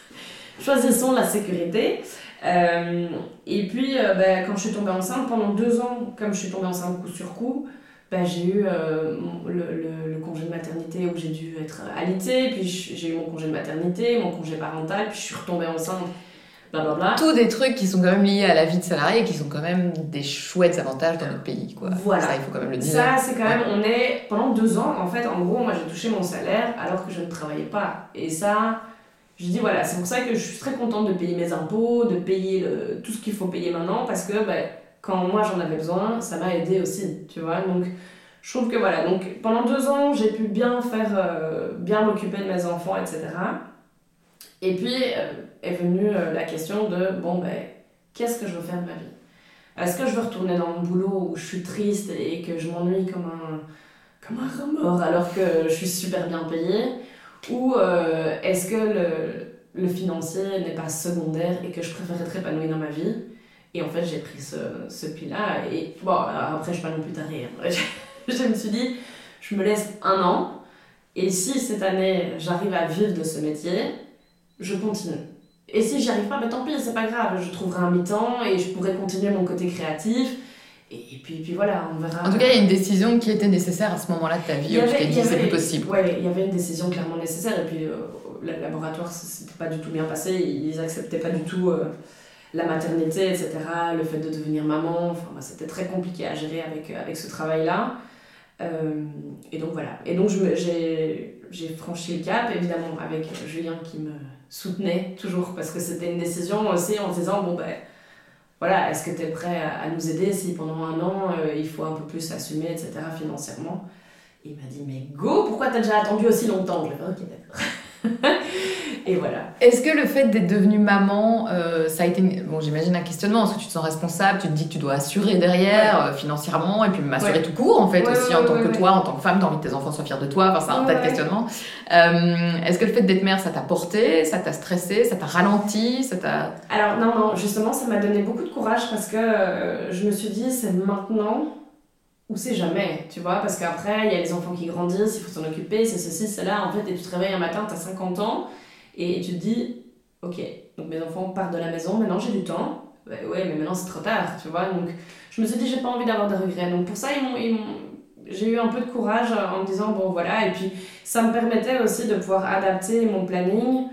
Choisissons la sécurité. Euh, et puis, euh, ben, quand je suis tombée enceinte, pendant deux ans, comme je suis tombée enceinte coup sur coup, ben, j'ai eu euh, le, le- le congé de maternité où j'ai dû être alitée, puis j'ai eu mon congé de maternité, mon congé parental, puis je suis retombée enceinte, blablabla. Tous des trucs qui sont quand même liés à la vie de salarié et qui sont quand même des chouettes avantages dans notre pays. Quoi. Voilà. Ça, il faut quand même le dire. Ça, c'est quand même, on est, pendant deux ans, en fait, en gros, moi j'ai touché mon salaire alors que je ne travaillais pas. Et ça, je dis voilà, c'est pour ça que je suis très contente de payer mes impôts, de payer le- tout ce qu'il faut payer maintenant, parce que ben, quand moi j'en avais besoin, ça m'a aidé aussi, tu vois. Donc, je trouve que voilà, donc pendant deux ans, j'ai pu bien faire, euh, bien m'occuper de mes enfants, etc. Et puis euh, est venue euh, la question de bon, ben, qu'est-ce que je veux faire de ma vie? Est-ce que je veux retourner dans mon boulot où je suis triste et que je m'ennuie comme un, comme un remords alors que je suis super bien payée? Ou euh, est-ce que le, financier n'est pas secondaire et que je préfère être épanouie dans ma vie? Et en fait, j'ai pris ce, ce pli-là. Et bon, après, je suis pas non plus tarée. hein. je me suis dit, je me laisse un an. Et si cette année, j'arrive à vivre de ce métier, je continue. Et si j'y arrive pas, ben tant pis, c'est pas grave. Je trouverai un mi-temps et je pourrai continuer mon côté créatif. Et, et puis, puis voilà, on verra. En tout cas, il y a une décision qui était nécessaire à ce moment-là de ta vie où tu t'es dit c'est plus possible. Ouais, il y avait une décision clairement nécessaire. Et puis, euh, le laboratoire, ça s'était pas du tout bien passé. Ils acceptaient pas du tout euh, la maternité, etc. Le fait de devenir maman. Enfin, bah, c'était très compliqué à gérer avec, euh, avec ce travail-là. Euh, et donc voilà. Et donc j'ai franchi le cap, évidemment, avec Julien qui me soutenait toujours, parce que c'était une décision aussi en se disant bon ben voilà, est-ce que tu es prêt à, nous aider si pendant un an euh, il faut un peu plus assumer, etc., financièrement? Il m'a dit mais go, pourquoi t'as déjà attendu aussi longtemps? Je lui ok, d'accord. et voilà. Est-ce que le fait d'être devenue maman, euh, ça a été, bon, j'imagine un questionnement, parce que tu te sens responsable, tu te dis que tu dois assurer derrière euh, financièrement, et puis m'assurer Ouais. tout court, en fait, Ouais, aussi ouais, en tant que toi, en tant que femme, t'as envie que tes enfants soient fiers de toi, enfin, c'est un tas de questionnements. Euh, Est-ce que le fait d'être mère, ça t'a porté, ça t'a stressé, ça t'a ralenti, ça t'a... Alors non, non, justement, ça m'a donné beaucoup de courage parce que je me suis dit, c'est maintenant ou c'est jamais, tu vois, parce qu'après, il y a les enfants qui grandissent, il faut s'en occuper, c'est ceci, c'est là, en fait, et tu te réveilles un matin, t'as 50 ans, et tu te dis, ok, donc mes enfants partent de la maison, maintenant j'ai du temps, ouais, ouais, mais maintenant c'est trop tard, tu vois, donc je me suis dit, j'ai pas envie d'avoir de regrets, donc pour ça, ils m'ont- ils m'ont- j'ai eu un peu de courage en me disant, bon voilà, et puis ça me permettait aussi de pouvoir adapter mon planning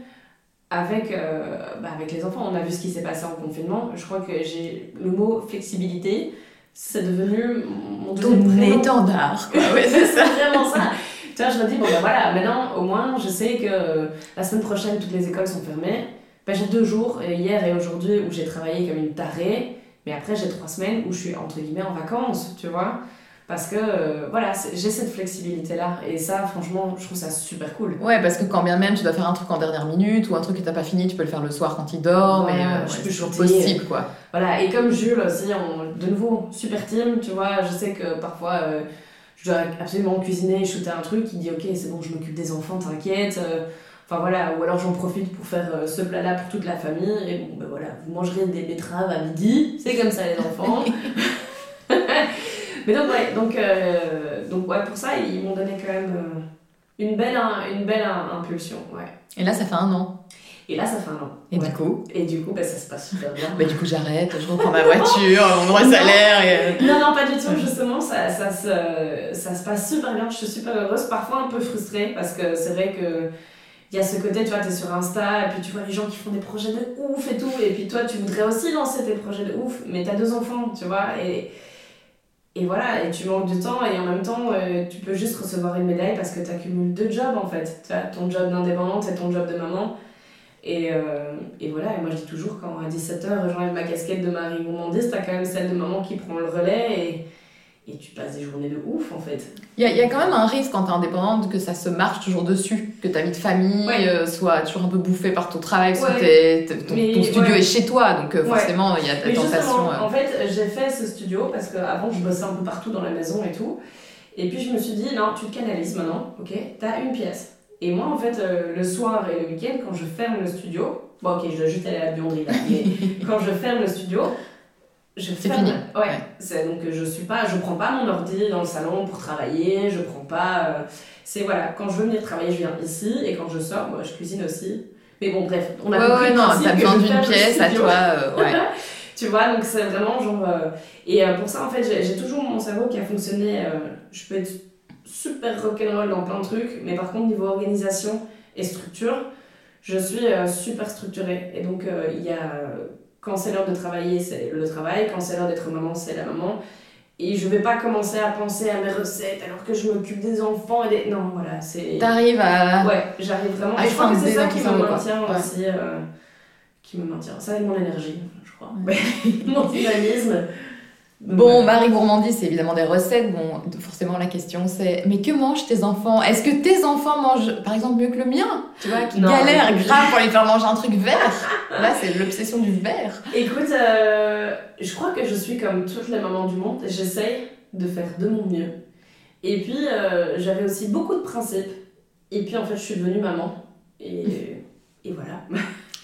avec, euh, bah, avec les enfants. On a vu ce qui s'est passé en confinement. Je crois que j'ai le mot flexibilité, c'est devenu mon Ton deuxième prénom. étendard, quoi. Ouais, c'est ça. C'est vraiment ça. Tu vois, je me dis, bon ben voilà, maintenant au moins je sais que la semaine prochaine toutes les écoles sont fermées. Ben, j'ai deux jours, euh, hier et aujourd'hui, où j'ai travaillé comme une tarée, mais après j'ai trois semaines où je suis entre guillemets en vacances, tu vois. Parce que euh, voilà, j'ai cette flexibilité là, et ça, franchement, je trouve ça super cool. Ouais, parce que quand bien même tu dois faire un truc en dernière minute ou un truc que t'as pas fini, tu peux le faire le soir quand il dort, mais Voilà, euh, c'est toujours possible, quoi. Voilà, et comme Jules aussi, on, de nouveau, super team, tu vois, je sais que parfois euh, je dois absolument cuisiner, shooter un truc, il dit ok, c'est bon, je m'occupe des enfants, t'inquiète. euh, Enfin voilà, ou alors j'en profite pour faire euh, ce plat-là pour toute la famille, et bon, ben voilà, vous mangerez des betteraves à midi, c'est comme ça les enfants. Mais donc, ouais, donc, euh, donc ouais, pour ça, ils m'ont donné quand même une belle, une belle impulsion, ouais. Et là, ça fait un an. Et là, ça fait un an. Et Ouais. du coup Et du coup, ben, ça se passe super bien. Bah du coup j'arrête, je reprends ma voiture, mon droit salaire et... euh, Non, non, pas du tout, justement, ça, ça, se, ça se passe super bien, je suis super heureuse, parfois un peu frustrée, parce que c'est vrai que il y a ce côté, tu vois, t'es sur Insta, et puis tu vois les gens qui font des projets de ouf et tout, et puis toi, tu voudrais aussi lancer tes projets de ouf, mais t'as deux enfants, tu vois, et, et voilà, et tu manques de temps, et en même temps, euh, tu peux juste recevoir une médaille parce que t'accumules deux jobs, en fait, tu vois, ton job d'indépendante et ton job de maman, et, euh, et voilà, et moi je dis toujours, quand à 17h, j'enlève ma casquette de Marie Gourmandise, t'as quand même celle de maman qui prend le relais et, et tu passes des journées de ouf en fait. Il y, a- y a quand même un risque quand t'es indépendante que ça se marche toujours dessus, que ta vie de famille Ouais. euh, soit toujours un peu bouffée par ton travail, parce que Ouais. t'es- ton, Mais, ton studio ouais. est chez toi, donc euh, forcément il y a ta Mais tentation. en fait, j'ai fait ce studio parce qu'avant je bossais un peu partout dans la maison et tout. Et puis je me suis dit, non, tu te canalises maintenant, ok? T'as une pièce. Et moi, en fait, euh, le soir et le week-end, quand je ferme le studio, bon, ok, je dois juste aller à la buanderie là, mais quand je ferme le studio, je C'est ferme. fini. Ouais. Ouais. C'est donc je suis pas, je prends pas mon ordi dans le salon pour travailler, je prends pas. euh, c'est voilà, quand je veux venir travailler, je viens ici, et quand je sors, moi, je cuisine aussi. Mais bon, bref, on a Ouais, compris ouais, non, t'as besoin d'une pièce à toi, euh, ouais. Tu vois, donc c'est vraiment genre. euh, Et euh, pour ça, en fait, j'ai j'ai toujours mon cerveau qui a fonctionné. euh, je peux être super rock'n'roll dans plein de trucs, mais par contre, niveau organisation et structure, je suis euh, super structurée. Et donc, euh, il y a. Quand c'est l'heure de travailler, c'est le travail. Quand c'est l'heure d'être maman, c'est la maman. Et je vais pas commencer à penser à mes recettes alors que je m'occupe des enfants et des. Non, voilà, c'est. T'arrives à. Ouais, j'arrive vraiment. à Et je crois que c'est ça qui me maintient Ouais. aussi. euh, qui me maintient. Ça et mon énergie, je crois. mon dynamisme. Bon, voilà. Marie Gourmandise, c'est évidemment des recettes. Bon, forcément, la question c'est mais que mangent tes enfants? Est-ce que tes enfants mangent, par exemple, mieux que le mien? Tu vois, qui Non. galère grave pour les faire manger un truc vert. Là, c'est l'obsession du vert. Écoute, euh, je crois que je suis comme toutes les mamans du monde. J'essaye de faire de mon mieux. Et puis, euh, j'avais aussi beaucoup de principes. Et puis, en fait, je suis devenue maman. Et, et voilà.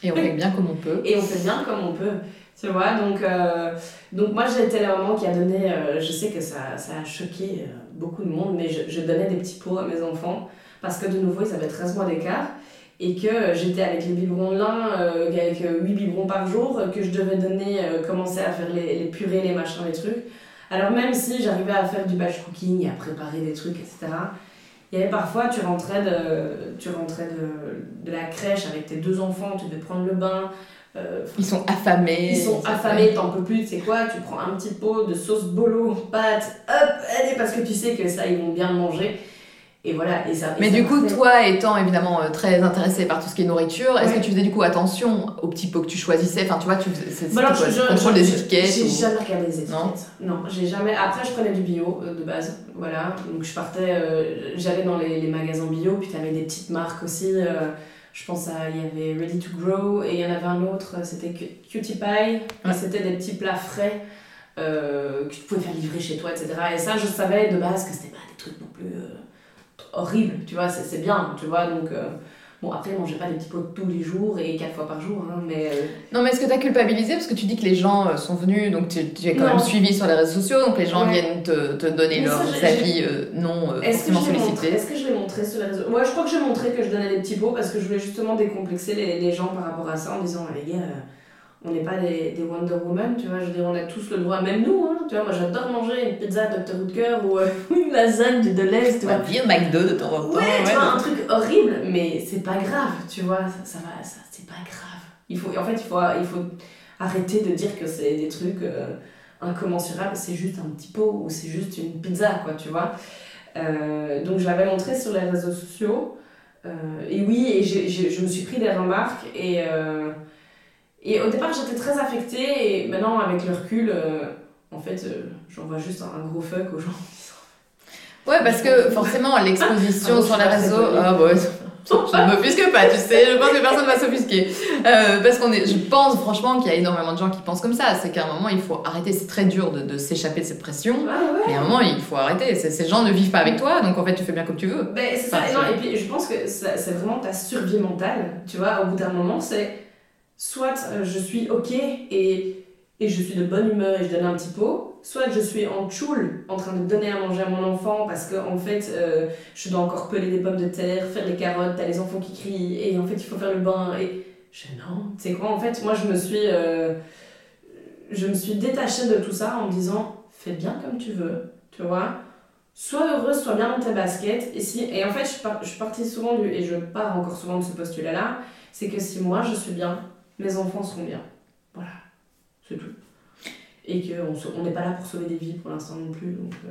Et on fait bien comme on peut. Et on fait bien comme on peut. Tu vois, donc, euh, donc moi été la maman qui a donné, euh, je sais que ça, ça a choqué euh, beaucoup de monde, mais je, je donnais des petits pots à mes enfants parce que de nouveau ils avaient 13 mois d'écart et que j'étais avec les biberons euh, avec 8 biberons par jour, que je devais donner, euh, commencer à faire les, purées, les machins, les trucs. Alors même si j'arrivais à faire du batch cooking à préparer des trucs, etc., il y avait parfois, tu rentrais de, tu rentrais de, de la crèche avec tes deux enfants, tu devais prendre le bain. Euh, Ils sont affamés. ils sont affamés, t'en peux plus, tu sais quoi, tu prends un petit pot de sauce bolo, pâte, hop, allez, parce que tu sais que ça, ils vont bien manger. Et voilà, et ça. et Mais ça du coup, toi étant évidemment euh, très intéressée par tout ce qui est nourriture, est-ce que tu faisais du coup attention aux petits pots que tu choisissais? Enfin, tu vois, tu faisais c'est- Bah alors, quoi, je- contrôle des étiquettes J'ai ou- jamais regardé les étiquettes. Non Non, j'ai jamais. Après, je prenais du bio euh, de base. Voilà. Donc, je partais. J'allais dans les, les magasins bio, puis t'avais des petites marques aussi. Euh, je pense à. Il y avait Ready to Grow et il y en avait un autre, euh, c'était Cu- Cutie Pie. Ouais. C'était des petits plats frais euh, que tu pouvais faire livrer chez toi, etc. Et ça, je savais de base que c'était pas des trucs non plus euh, horribles, tu vois. C'est c'est bien, tu vois. Donc. Bon, après, je mangeais pas des petits pots tous les jours et quatre fois par jour, hein, mais euh, Non, mais est-ce que t'as culpabilisé Parce que tu dis que les gens euh, sont venus, donc tu, tu es quand Non. même suivi sur les réseaux sociaux, donc les gens Ouais. viennent te, te donner Mais leurs avis euh, non euh, Est-ce que, sollicités. est-ce que je l'ai montré sur les réseaux? Ouais, je crois que j'ai montré que je donnais des petits pots parce que je voulais justement décomplexer les, les gens par rapport à ça en disant les gars, on n'est pas des, des Wonder Woman, tu vois, je veux dire, on a tous le droit, même nous, hein, tu vois, moi j'adore manger une pizza Dr. Woodker ou euh, une lasagne de l'Est, tu vois. dire McDo de temps en temps. Ouais, tu ouais. vois, un truc horrible, mais c'est pas grave, tu vois, ça, ça va, ça, c'est pas grave. Il faut, en fait, il faut, il faut arrêter de dire que c'est des trucs euh, incommensurables, c'est juste un petit pot ou c'est juste une pizza, quoi, tu vois. Euh, donc je l'avais montré sur les réseaux sociaux, euh, et oui, et j'ai- j'ai- je me suis pris des remarques, et, euh, et au départ j'étais très affectée, et maintenant avec le recul, euh, en fait, euh, j'envoie juste un, un gros fuck aux gens. Ouais, parce que forcément, l'exposition Ah, sur les réseaux. Ah, ouais. Je ne m'offusque pas, tu sais, je pense que personne ne va s'offusquer. Euh, parce qu'on est, je pense franchement qu'il y a énormément de gens qui pensent comme ça. C'est qu'à un moment, il faut arrêter. C'est très dur de, de s'échapper de cette pression. Ah ouais. Mais à un moment, il faut arrêter. Ces gens ne vivent pas avec toi, donc en fait, tu fais bien comme tu veux. Ben, c'est ça, et, non, c'est- et puis je pense que c'est vraiment ta survie mentale, tu vois, au bout d'un moment, c'est soit euh, je suis ok et, et je suis de bonne humeur et je donne un petit pot, soit je suis en tchoul en train de donner à manger à mon enfant parce que en fait euh, je dois encore peler des pommes de terre, faire les carottes, t'as les enfants qui crient et en fait il faut faire le bain et je non, tu sais quoi, en fait? Moi je me suis, euh, je me suis détachée de tout ça en me disant fais bien comme tu veux, tu vois? Sois heureuse, sois bien dans tes baskets. Et, si, et en fait, je, je souvent du, et je pars encore souvent de ce postulat-là, c'est que si moi je suis bien, mes enfants seront bien. Voilà, c'est tout. Et qu'on on n'est pas là pour sauver des vies pour l'instant non plus. Euh,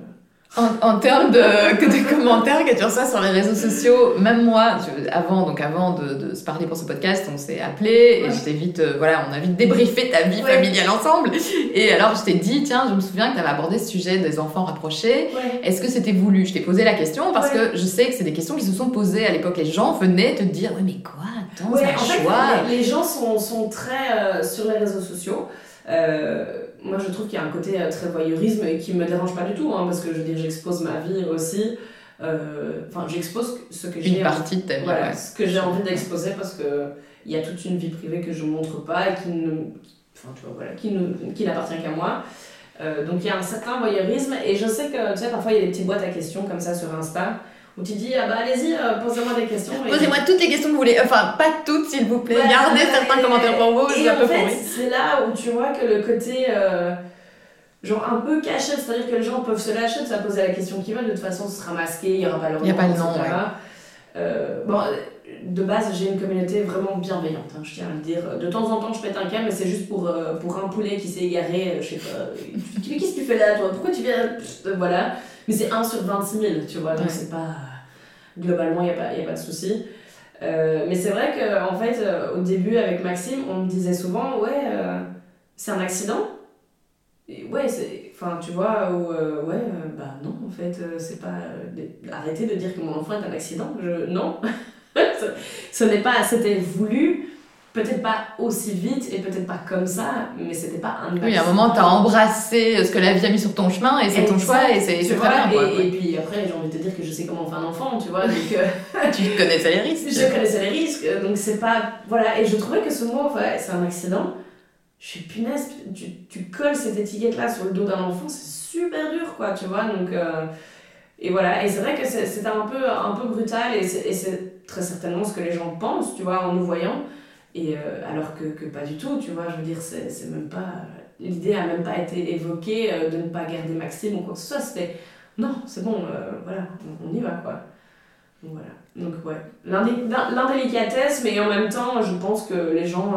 En, en termes de, de commentaires que tu reçois sur les réseaux sociaux, même moi, je- avant, donc avant de, de se parler pour ce podcast, on s'est appelé et Ouais. vite, euh, voilà, on a vite débriefé ta vie Ouais. familiale ensemble. Et alors, je t'ai dit, tiens, je me souviens que tu avais abordé ce sujet des enfants rapprochés. ouais. Est-ce que c'était voulu? Je t'ai posé la question parce Ouais. que je sais que c'est des questions qui se sont posées à l'époque. Les gens venaient te dire, oui, mais quoi? Attends, Ouais, c'est un en fait, choix. les, les gens sont, sont très euh, sur les réseaux sociaux. Euh, moi, je trouve qu'il y a un côté euh, très voyeurisme et qui me dérange pas du tout, hein, parce que je veux dire, j'expose ma vie aussi. Euh, Enfin, j'expose ce que j'ai Une partie de ta vie, Voilà, ouais. ce que j'ai envie d'exposer parce que il y a toute une vie privée que je montre pas et qui ne, enfin, tu vois, voilà, qui ne- qui n'appartient qu'à moi. Euh, donc il y a un certain voyeurisme et je sais que tu sais parfois il y a des petites boîtes à questions comme ça sur Insta où tu dis ah bah allez-y euh, posez-moi des questions. Posez-moi toutes les questions que vous voulez. Enfin, pas toutes, s'il vous plaît. Ouais, Gardez ouais, certains commentaires pour vous. Et un en peu fait, c'est là où tu vois que le côté euh, genre un peu caché, c'est-à-dire que les gens peuvent se lâcher de se poser la question qu'ils veulent, de toute façon ce sera masqué, il n'y aura pas leur Il y a pas le nom, ouais. Euh, bon, de base, j'ai une communauté vraiment bienveillante, hein, je tiens à le dire. De temps en temps, je pète un câble, mais c'est juste pour, euh, pour un poulet qui s'est égaré, euh, je sais pas. mais qu'est-ce que tu fais là, toi? Pourquoi tu viens? Pff, Voilà. Mais c'est 1 sur 26 000, tu vois, donc Ouais. c'est pas. Globalement, il n'y a, pas- y a pas de souci. Euh, mais c'est vrai qu'en en fait, au début, avec Maxime, on me disait souvent, ouais, c'est un accident Et ouais, c'est. Enfin, tu vois, ou euh, ouais, euh, bah non, en fait, euh, c'est pas. Arrêtez de dire que mon enfant est un accident. Je... Non. ce ce n'est pas. C'était voulu peut-être pas aussi vite et peut-être pas comme ça, mais c'était pas un Oui, à un moment, t'as embrassé ce que la vie a mis sur ton chemin et c'est ton choix et c'est très bien. quoi. et, et puis après, j'ai envie de te dire que je sais comment faire un enfant, tu vois, donc Tu connaissais les risques. je connaissais les risques, donc c'est pas. Voilà, et je trouvais que ce mot, ouais, c'est un accident. Je suis punaise, tu, tu colles cette étiquette-là sur le dos d'un enfant, c'est super dur, quoi, tu vois, donc. euh, et voilà, et c'est vrai que c'était un peu, un peu brutal, et c'est très certainement ce que les gens pensent, tu vois, en nous voyant. Et euh, alors que, que pas du tout, tu vois, je veux dire, c'est même pas. L'idée a même pas été évoquée euh, de ne pas garder Maxime ou quoi que ce soit, c'était. Non, c'est bon, voilà, on, y va, quoi. Donc voilà. Donc ouais, L'indé- l'in- l'indélicatesse, mais en même temps, je pense que les gens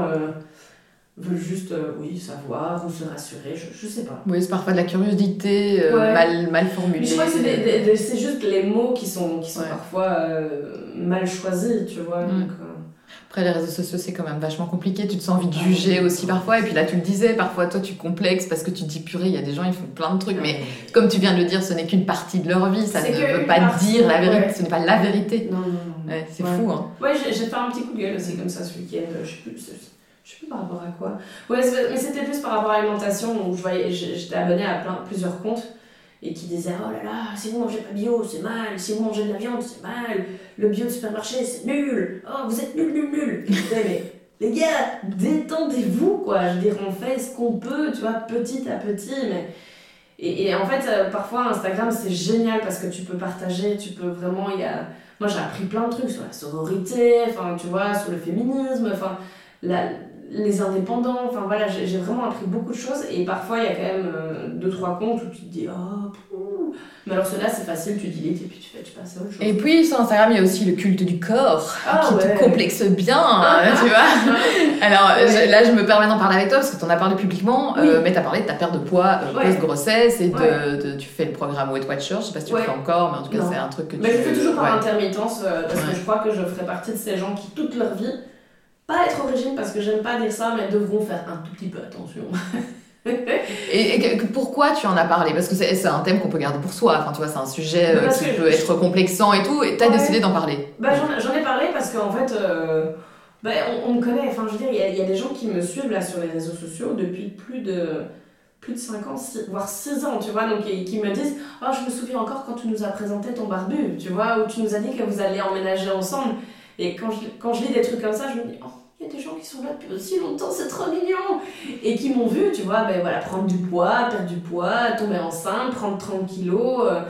veulent juste, euh, oui, savoir ou se rassurer, je, je sais pas. Oui, c'est parfois de la curiosité euh, Ouais. mal, mal formulée. Mais je crois que c'est juste les mots qui sont, qui sont Ouais. parfois euh, mal choisis, tu vois. Mm. Donc, Après, les réseaux sociaux, c'est quand même vachement compliqué. Tu te sens envie de juger aussi parfois. Et puis là, tu le disais, parfois, toi, tu complexes parce que tu te dis, purée, il y a des gens, ils font plein de trucs. Mais comme tu viens de le dire, ce n'est qu'une partie de leur vie. Ça ne veut pas partie, dire la vérité. ouais. Ce n'est pas la vérité. Non, non, non. Ouais, c'est Ouais. fou, hein. Ouais, j'ai fait un petit coup de gueule aussi comme ça ce week-end. Je sais plus, je sais plus par rapport à quoi. Ouais, mais c'était plus par rapport à l'alimentation où je voyais, j'étais abonnée à plein, plusieurs comptes et qui disaient oh là là, si vous mangez pas bio, c'est mal. Si vous mangez de la viande, c'est mal. Le bio de supermarché, c'est nul. Oh, vous êtes nul, nul, nul. Mais les gars, détendez-vous quoi. Je veux dire, on fait ce qu'on peut, tu vois, petit à petit, mais. Et, et en fait, euh, parfois Instagram c'est génial parce que tu peux partager, tu peux vraiment. Y a... Moi j'ai appris plein de trucs sur la sororité, enfin tu vois, sur le féminisme, enfin la- les indépendants, enfin voilà, j'ai vraiment appris beaucoup de choses et parfois il y a quand même euh, deux trois comptes où tu te dis oh, pouh. mais alors ceux-là c'est facile, tu deletes et puis tu fais, tu passes à autre chose. Et puis, sur Instagram, il y a aussi le culte du corps Ah qui ouais. te complexe bien, hein, tu vois. Alors Ouais. je- là, je me permets d'en parler avec toi parce que tu en as parlé publiquement, Oui. euh, mais tu as parlé de ta perte de poids euh, Ouais. post-grossesse et de, tu fais le programme Weight Watcher, je sais pas si tu le fais encore, mais en tout cas, c'est un truc que tu Mais je fais toujours par intermittence euh, parce que je crois que je ferai partie de ces gens qui toute leur vie, pas être au régime parce que j'aime pas dire ça, mais devront faire un tout petit peu attention. Et, pourquoi tu en as parlé? Parce que c'est un thème qu'on peut garder pour soi, enfin tu vois, c'est un sujet euh, qui peut je- être complexant et tout, et t'as Ouais. décidé d'en parler. Bah, j'en, ai parlé parce qu'en fait, euh, bah, on, on me connaît. Enfin, je veux dire, il y a, il y a des gens qui me suivent là sur les réseaux sociaux depuis plus de, plus de 5 ans, six- voire 6 ans, tu vois, donc et qui me disent Oh, je me souviens encore quand tu nous as présenté ton barbu, tu vois, où tu nous as dit que vous alliez emménager ensemble. Et quand je, quand je lis des trucs comme ça, je me dis Oh, il y a des gens qui sont là depuis aussi longtemps, c'est trop mignon Et qui m'ont vu, tu vois, ben voilà, prendre du poids, perdre du poids, tomber enceinte, prendre 30 kilos. euh,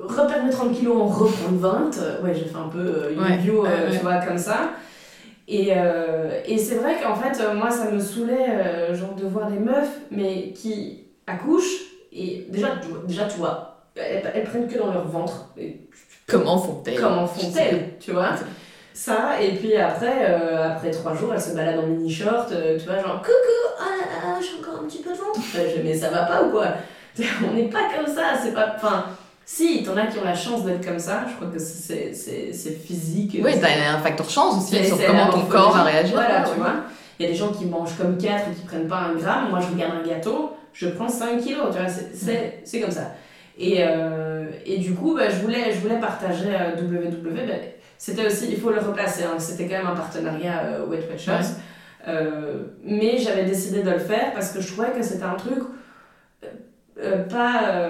reperdre mes 30 kilos, en reprendre 20. Euh, Ouais, j'ai fait un peu euh, Ouais, euh, ouais, tu vois, comme ça. Et, euh, et c'est vrai qu'en fait, moi, ça me saoulait, genre, de voir des meufs, mais qui accouchent, et déjà, tu vois, déjà, tu vois elles, elles prennent que dans leur ventre. Et Comment font-elles? Comment font-elles, tu vois? Ça, et puis après, euh, après trois jours, elle se balade en mini-short, euh, tu vois, genre coucou, ah là, j'ai encore un petit peu de ventre. Je- mais ça va pas ou quoi? On n'est pas comme ça, c'est pas. Enfin, si, t'en as qui ont la chance d'être comme ça, je crois que c'est c'est- c'est physique. Oui, t'as un facteur chance aussi c'est- sur comment ton corps va réagir. Voilà, tu ouais. vois. Il y a des gens qui mangent comme 4 et qui prennent pas un gramme. Moi, je regarde un gâteau, je prends 5 kilos, tu vois, c'est- c'est c'est comme ça. Et, euh, et du coup, bah, je, voulais, je voulais partager WW. bah, c'était aussi, il faut le replacer, hein, c'était quand même un partenariat euh, Weight Watchers. Ouais. Euh, mais j'avais décidé de le faire parce que je trouvais que c'était un truc euh, euh, pas,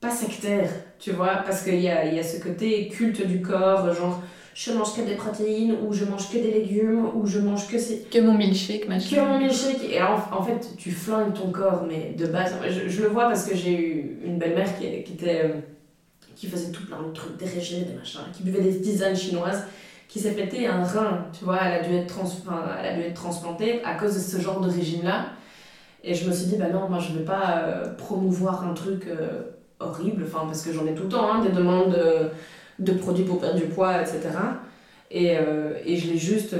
pas sectaire, tu vois, parce qu'il y a, y a ce côté culte du corps, genre je mange que des protéines, ou je mange que des légumes, ou je mange que ces Que mon milkshake, que machin. mon milkshake. Et en, en fait, tu flingues ton corps, mais de base. Je, je le vois parce que j'ai eu une belle-mère qui, qui était. Qui faisait tout plein de trucs, des régimes, des machins, qui buvait des tisanes chinoises, qui s'est pété un rein, tu vois, elle a dû être, trans, a dû être transplantée à cause de ce genre de régime-là. Et je me suis dit, bah non, moi je vais pas euh, promouvoir un truc euh, horrible, enfin, parce que j'en ai tout le temps, hein, des demandes de, produits pour perdre du poids, etc. Et, euh, et je l'ai juste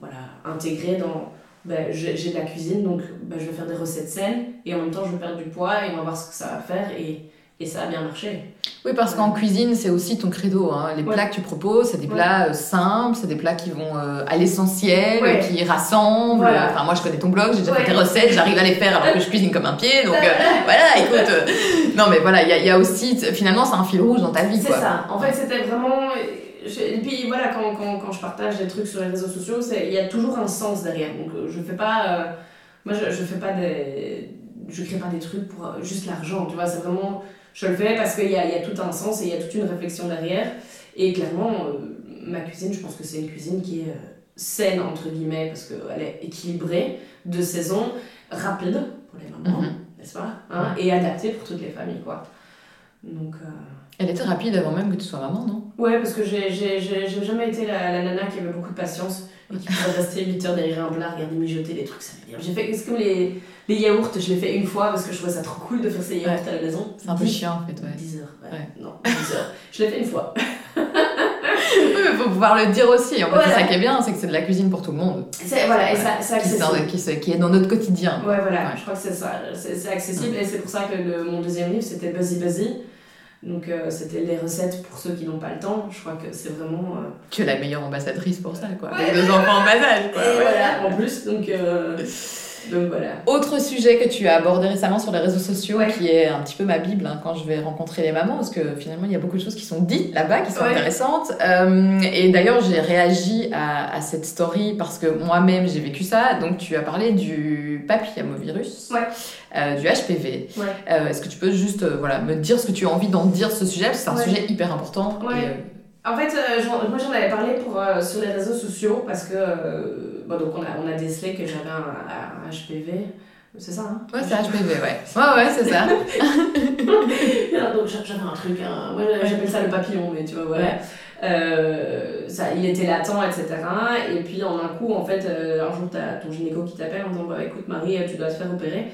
voilà, intégré dans. Ben, j'ai de la cuisine, donc ben, je vais faire des recettes saines, et en même temps je vais perdre du poids, et on va voir ce que ça va faire, et, et ça a bien marché. Oui, parce qu'en cuisine, c'est aussi ton credo. hein. Les Ouais. plats que tu proposes, c'est des plats euh, simples, c'est des plats qui vont euh, à l'essentiel, Ouais. qui rassemblent. Voilà. Enfin, moi, je connais ton blog, j'ai déjà fait tes recettes, j'arrive à les faire alors que je cuisine comme un pied. Donc, euh, voilà, écoute. euh, non, mais voilà, il y, a- il y a aussi, finalement, c'est un fil rouge dans ta vie, C'est ça. En fait, c'était vraiment. et puis voilà, quand, quand, quand je partage des trucs sur les réseaux sociaux, il y a toujours un sens derrière. Donc je fais pas. moi, je, je fais pas des. Je crée pas des trucs pour juste l'argent, tu vois. C'est vraiment. Je le fais parce qu'il y y a tout un sens et il y a toute une réflexion derrière. Et clairement, euh, ma cuisine, je pense que c'est une cuisine qui est euh, saine, entre guillemets, parce qu'elle est équilibrée, de saison, rapide pour les mamans, Mhm. n'est-ce pas Hein, Et adaptée pour toutes les familles, quoi. Donc. euh, Elle était rapide avant même que tu sois maman, non? Ouais, parce que j'ai jamais été la, la nana qui avait beaucoup de patience et qui pouvait rester 8 heures derrière un plat, regarder mijoter des trucs, ça m'énerve. J'ai fait, c'est comme les, les yaourts, je l'ai fait une fois parce que je trouvais ça trop cool de faire ces yaourts à la maison. C'est un peu 10 chiant en fait, ouais. 10 heures, ouais. Ouais. Non, 10 heures. Je l'ai fait une fois. Il faut pouvoir le dire aussi. En fait, c'est Voilà. ça qui est bien, c'est que c'est de la cuisine pour tout le monde. C'est- Voilà, et ça, c'est accessible. dans- qui est dans notre quotidien. Ouais, voilà, Ouais. je crois que c'est ça. C'est c'est accessible et c'est pour ça que le- mon deuxième livre c'était Buzzy Buzzy. Donc euh, c'était les recettes pour ceux qui n'ont pas le temps. Je crois que c'est vraiment. euh, Tu es la meilleure ambassadrice pour ça, quoi. Ouais. Les deux enfants en bas âge, quoi. et ouais. voilà, en plus, donc, euh, donc voilà. Autre sujet que tu as abordé récemment sur les réseaux sociaux, Ouais. qui est un petit peu ma bible hein, quand je vais rencontrer les mamans, parce que finalement il y a beaucoup de choses qui sont dites là-bas, qui sont Ouais. intéressantes. Euh, et d'ailleurs j'ai réagi à, à cette story parce que moi-même j'ai vécu ça. Donc tu as parlé du papillomavirus, Ouais. euh, du HPV. Euh, Est-ce que tu peux juste voilà, me dire ce que tu as envie d'en dire ce sujet Parce que c'est un sujet hyper important. Et, En fait, euh, moi j'en avais parlé pour, euh, sur les réseaux sociaux parce que euh, bon, donc on, a, on a décelé que j'avais un, un HPV. C'est ça, hein? Ouais, c'est HPV, ouais. Ouais, ouais, c'est ça. Alors, donc j'a- j'avais un truc, moi j'appelle ça le papillon, mais tu vois, voilà. Euh, ça, il était latent, etc. Et puis en un coup, en fait, euh, un jour, t'as ton gynéco qui t'appelle en disant bah, écoute, Marie, tu dois te faire opérer.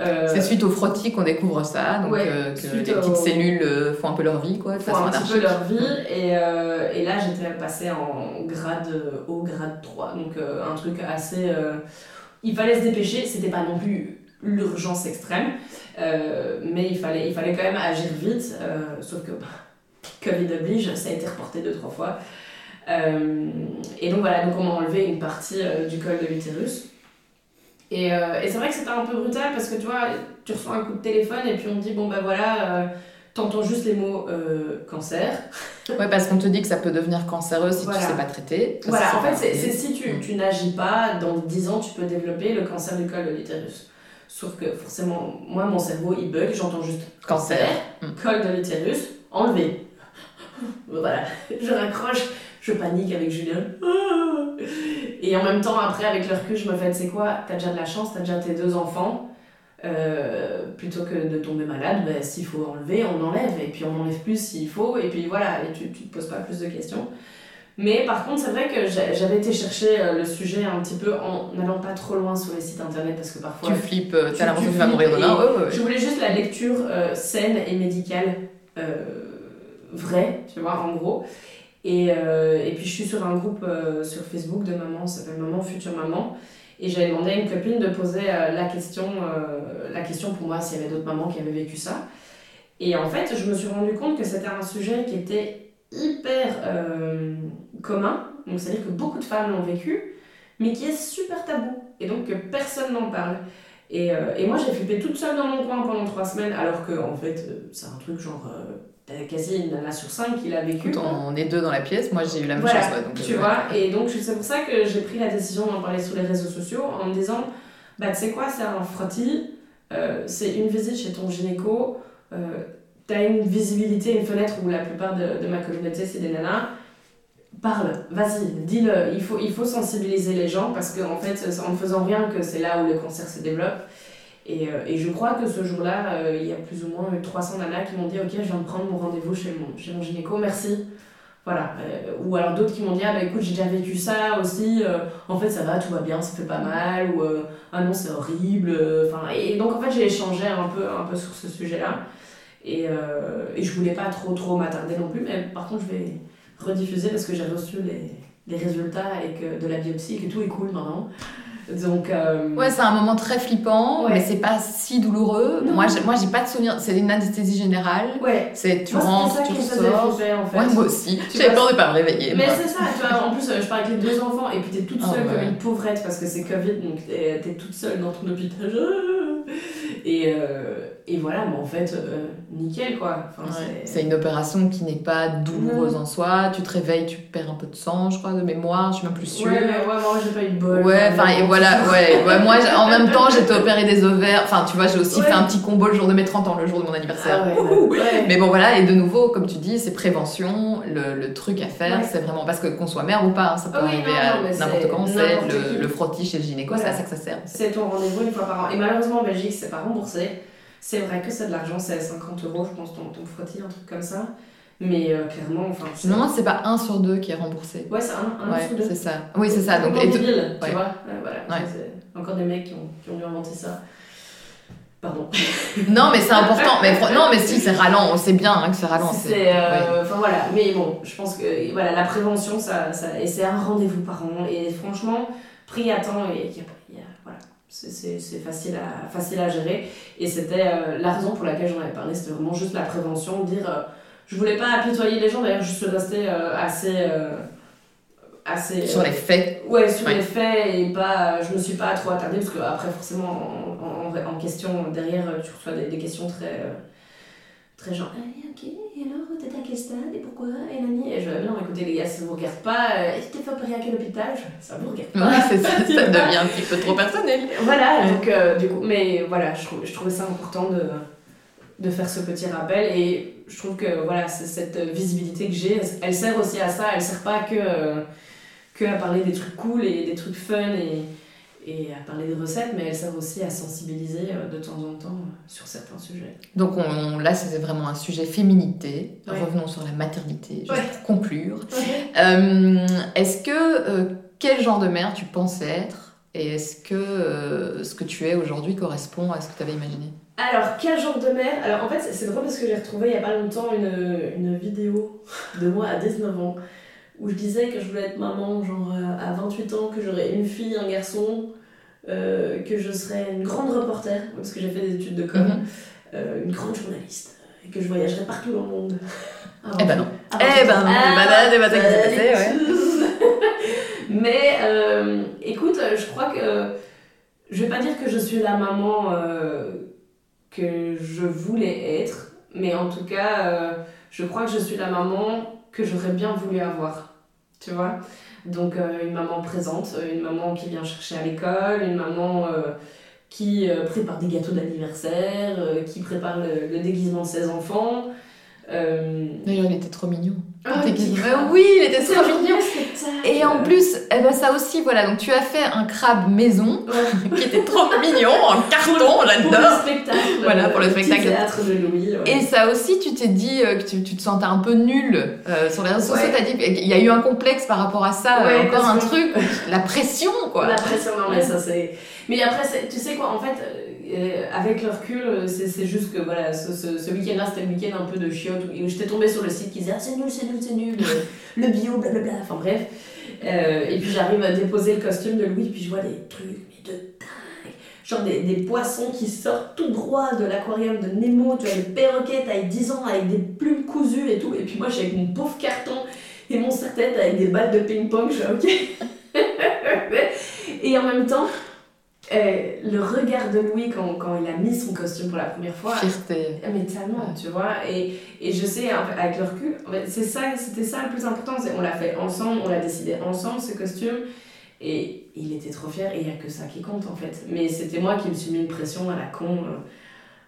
Euh, C'est suite au frottis qu'on découvre ça, donc Ouais, euh, que les petites au- cellules euh, font un peu leur vie, quoi, font un petit peu leur vie. Et, euh, et là, j'étais passée en grade haut, grade 3. Donc, un truc assez. il fallait se dépêcher, c'était pas non plus l'urgence extrême, mais il fallait, il fallait quand même agir vite. sauf que bah, Covid oblige, ça a été reporté deux, trois fois. Et donc voilà, donc on m'a enlevé une partie du col de l'utérus. Et, euh, et c'est vrai que c'était un peu brutal parce que tu vois, tu reçois un coup de téléphone et puis on te dit bon ben voilà, euh, t'entends juste les mots euh, cancer. Ouais, parce qu'on te dit que ça peut devenir cancéreux si Voilà. tu sais pas traiter. Voilà, en fait, c'est si tu, Mm. tu n'agis pas, dans 10 ans, tu peux développer le cancer du col de l'utérus. Sauf que forcément, moi, mon cerveau, il bug, j'entends juste Cancer. Mm. col de l'utérus, enlevé. voilà, je raccroche, je panique avec Julien. Et en même temps, après, avec le recul, je me fais, c'est quoi, t'as déjà de la chance, t'as déjà tes deux enfants. Euh, plutôt que de tomber malade, ben, s'il faut enlever, on enlève, et puis on enlève plus s'il faut, et puis voilà, et tu, tu te poses pas plus de questions. Mais par contre, c'est vrai que j'a- j'avais été chercher euh, le sujet un petit peu en n'allant pas trop loin sur les sites internet, parce que parfois. Tu flippes, euh, Tu- t'as l'impression que tu vas mourir ouais, ouais. Je voulais juste la lecture euh, saine et médicale euh, vraie, tu vois, en gros. Et, euh, et puis je suis sur un groupe euh, sur Facebook de mamans, ça s'appelle Maman Future Maman. Et j'avais demandé à une copine de poser euh, la, question, la question pour moi s'il y avait d'autres mamans qui avaient vécu ça. Et en fait, je me suis rendu compte que c'était un sujet qui était hyper commun. Donc, c'est-à-dire que beaucoup de femmes l'ont vécu, mais qui est super tabou. Et donc que personne n'en parle. Et, et moi, j'ai flippé toute seule dans mon coin pendant trois semaines, alors que, en fait, c'est un truc genre. Quasi une nana sur cinq qui l'a vécu. Quoi. on est deux dans la pièce, moi j'ai eu la même Voilà, chose. ouais, donc, tu euh, vois, et donc c'est pour ça que j'ai pris la décision d'en parler sur les réseaux sociaux en me disant bah tu sais quoi, c'est un frottis, euh, c'est une visite chez ton gynéco, euh, t'as une visibilité, une fenêtre où la plupart de, de ma communauté c'est des nanas. Parle, vas-y, dis-le. Il faut, il faut sensibiliser les gens parce qu'en fait, c'est en ne faisant rien que c'est là où le cancer se développe. Et, euh, et je crois que ce jour-là, euh, il y a plus ou moins eu 300 nanas qui m'ont dit Ok, je viens de prendre mon rendez-vous chez mon, chez mon gynéco, merci. Voilà. Euh, ou alors d'autres qui m'ont dit Ah bah écoute, j'ai déjà vécu ça aussi, euh, en fait ça va, tout va bien, ça fait pas mal, ou euh, Ah non, c'est horrible. euh, Enfin, et donc en fait, j'ai échangé un peu, un peu sur ce sujet-là. Et, euh, et je voulais pas trop, trop m'attarder non plus, mais par contre, je vais rediffuser parce que j'ai reçu les, les résultats avec euh, de la biopsie, que tout est cool maintenant. Donc. euh, Ouais, c'est un moment très flippant, Ouais. mais c'est pas si douloureux. Non. Moi, j'ai, moi, j'ai pas de souvenir. C'est une anesthésie générale. Ouais. C'est tu Moi, rentres, ça tu ressors. flipper en fait. Ouais, moi aussi. Tu J'avais peur de pas me réveiller. Mais c'est ça, tu vois, en plus, je parle avec les deux enfants et puis t'es toute Ah seule comme une pauvrette parce que c'est Covid, donc t'es t'es toute seule dans ton hôpital. Et, euh, et voilà, mais en fait, euh, nickel quoi. Enfin, Ouais. c'est- une opération qui n'est pas douloureuse en soi. Tu te réveilles, tu perds un peu de sang, je crois, de mémoire. Je suis même plus sûre. Ouais, mais ouais, moi j'ai pas eu de bol. Ouais, enfin, et voilà, ouais, ouais, moi, en même temps, j'étais opérée des ovaires, enfin, tu vois, j'ai aussi Ouais. fait un petit combo le jour de mes 30 ans, le jour de mon anniversaire. Ah ouais, Wouhou ouais. Mais bon, voilà, et de nouveau, comme tu dis, c'est prévention, le, le truc à faire, Ouais. c'est vraiment, parce que qu'on soit mère ou pas, hein, ça peut Ah oui, arriver non, à n'importe quand, c'est le, le frottis chez le gynéco, Voilà. c'est à ça que ça sert. C'est ton rendez-vous une fois par an. Et malheureusement en Belgique, c'est pas remboursé. C'est vrai que c'est de l'argent, c'est 50 euros, je pense, ton, ton frottis, un truc comme ça. Mais euh, clairement, enfin. Non, c'est pas un sur deux qui est remboursé. Ouais, c'est un, un Ouais, sur deux. c'est ça. Oui, c'est ça. Donc, et tu- ouais. vois. Voilà. Ouais. C'est encore des mecs qui ont, qui ont dû inventer ça. Pardon. Non, mais c'est important. Mais non, mais si, c'est ralent. On sait bien hein, que c'est ralent. C'est. euh, Enfin voilà, mais bon, je pense que voilà, la prévention, ça, ça, et c'est un rendez-vous par an. Et franchement, pris à temps, et il y a, il y a- voilà, c'est- facile à, facile à gérer. Et c'était euh, la raison pour laquelle j'en avais parlé, c'était vraiment juste la prévention, dire. euh, je voulais pas apitoyer les gens, d'ailleurs, je suis restée euh, assez. euh, assez Sur les faits. Ouais, sur Ouais. les faits et pas. Je me suis pas trop attardée parce que après forcément en, en, en- en question derrière tu reçois des, des questions très. Très genre. Ah, ok, et alors t'étais à quel stade et pourquoi? Et Nani Et je non, écoutez les gars, ça vous regarde pas. euh, Et t'es fait opérer à quel hôpital? Je- Ça vous regarde pas. Ouais, c'est ça. Devient un petit peu trop personnel. Voilà, donc euh, du coup, mais voilà, je, je trouvais ça important de, de faire ce petit rappel et je trouve que voilà, cette visibilité que j'ai, elle sert aussi à ça, elle sert pas que, euh, que à parler des trucs cool et des trucs fun et, et à parler des recettes, mais elle sert aussi à sensibiliser euh, de temps en temps euh, sur certains sujets. Donc on, là, c'était vraiment un sujet féminité. Ouais. Revenons sur la maternité, juste Ouais. pour conclure. Euh, est-ce que euh, quel genre de mère tu pensais être et est-ce que euh, ce que tu es aujourd'hui correspond à ce que tu avais imaginé? Alors, quel genre de mère? Alors, en fait, c'est- c'est drôle parce que j'ai retrouvé il y a pas longtemps une, une vidéo de moi à 19 ans où je disais que je voulais être maman, genre euh, à 28 ans, que j'aurais une fille, un garçon, euh, que je serais une grande reporter, parce que j'ai fait des études de com, Mhm. euh, une grande journaliste, et que je voyagerais partout dans le monde. Eh ben non. Avant Eh ben non, des balades, des batailles qui s'est passé, ouais. Mais euh, écoute, je crois que je vais pas dire que je suis la maman que je voulais être, mais en tout cas, je crois que je suis la maman que j'aurais bien voulu avoir. Tu vois Donc, euh, une maman présente, euh, une maman qui vient chercher à l'école, une maman euh, qui prépare des gâteaux d'anniversaire, qui prépare le, le déguisement de ses enfants. D'ailleurs, il était trop mignon. Ah, oui, il était trop mignon. Et en plus, eh ben ça aussi, voilà, donc tu as fait un crabe maison Ouais. qui était trop mignon, en carton, pour le spectacle. Voilà, pour le spectacle. théâtre de Louis. ouais. Et ça aussi, tu t'es dit euh, que tu, tu te sentais un peu nul euh, sur les réseaux sociaux. Ouais. T'as dit qu'il y a eu un complexe par rapport à ça, euh, encore un truc, la pression quoi. La pression, non, mais ça c'est. Mais après, tu sais quoi, en fait, euh, avec le recul, euh, c'est juste que voilà, ce, ce, ce week-end-là, c'était le week-end un peu de chiottes où j'étais tombée sur le site qui disait ah, c'est nul, c'est nul, c'est nul, euh, le bio, blablabla, enfin bref. Euh, et puis j'arrive à déposer le costume de Louis, puis je vois des trucs, mais de dingue. Genre des, des poissons qui sortent tout droit de l'aquarium de Nemo, tu vois, des perroquets taille 10 ans avec des plumes cousues et tout. Et puis moi, je suis avec mon pauvre carton et mon serre-tête avec des balles de ping-pong, je suis ok. et en même temps, euh, le regard de Louis quand, quand il a mis son costume pour la première fois, Fierté. ah, Mais tellement, tu vois. Et, et je sais, avec le recul, c'est ça, c'était ça le plus important. On l'a fait ensemble, on l'a décidé ensemble, ce costume. Et il était trop fier, et il n'y a que ça qui compte, en fait. Mais c'était moi qui me suis mis une pression à la con. euh,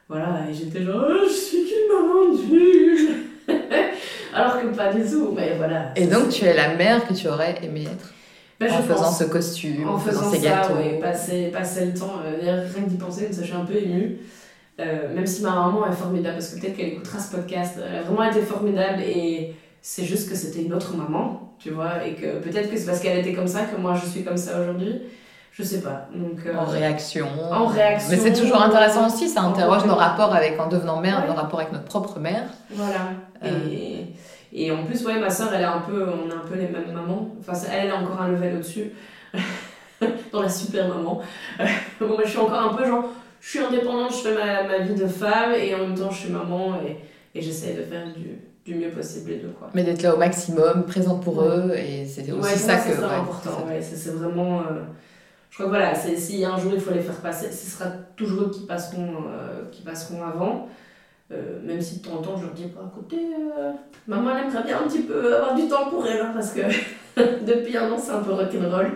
voilà, et j'étais genre, Oh, je suis qu'une maman nulle. Alors que pas du tout, mais voilà. Et donc tu es la mère que tu aurais aimé être Ben, en faisant pense. ce costume, En en faisant ces ça, gâteaux. ouais, passer, passer le temps, euh, rien que d'y penser, ça, je suis un peu émue. Euh, même si ma maman est formidable, parce que peut-être qu'elle écoutera ce podcast, elle a vraiment été formidable et c'est juste que c'était une autre maman, tu vois, et que peut-être que c'est parce qu'elle était comme ça que moi je suis comme ça aujourd'hui, je sais pas. Donc, euh, En réaction. En réaction. Mais c'est toujours intéressant aussi, ça interroge nos rapports avec, en devenant mère, Ouais. nos rapports avec notre propre mère. Voilà. Euh. Et, et en plus, ouais, ma soeur, elle est un peu, on est un peu les mêmes mamans. Enfin, elle, elle a encore un level au-dessus. Dans la super maman. bon, moi, je suis encore un peu genre, je suis indépendante, je fais ma, ma vie de femme et en même temps, je suis maman et, et j'essaie de faire du, du mieux possible les deux, quoi. Mais d'être là au maximum, présente pour Ouais. eux, et c'était aussi Ouais, ça que. c'est ouais, important. c'est vraiment. euh, Je crois que voilà, si un jour il faut les faire passer, ce sera toujours eux qui passeront, euh, qui passeront avant. Euh, même si de temps en temps je leur dis, bah, écoutez, euh, maman elle aimerait bien un petit peu avoir du temps pour elle, hein, parce que depuis un an c'est un peu rock'n'roll.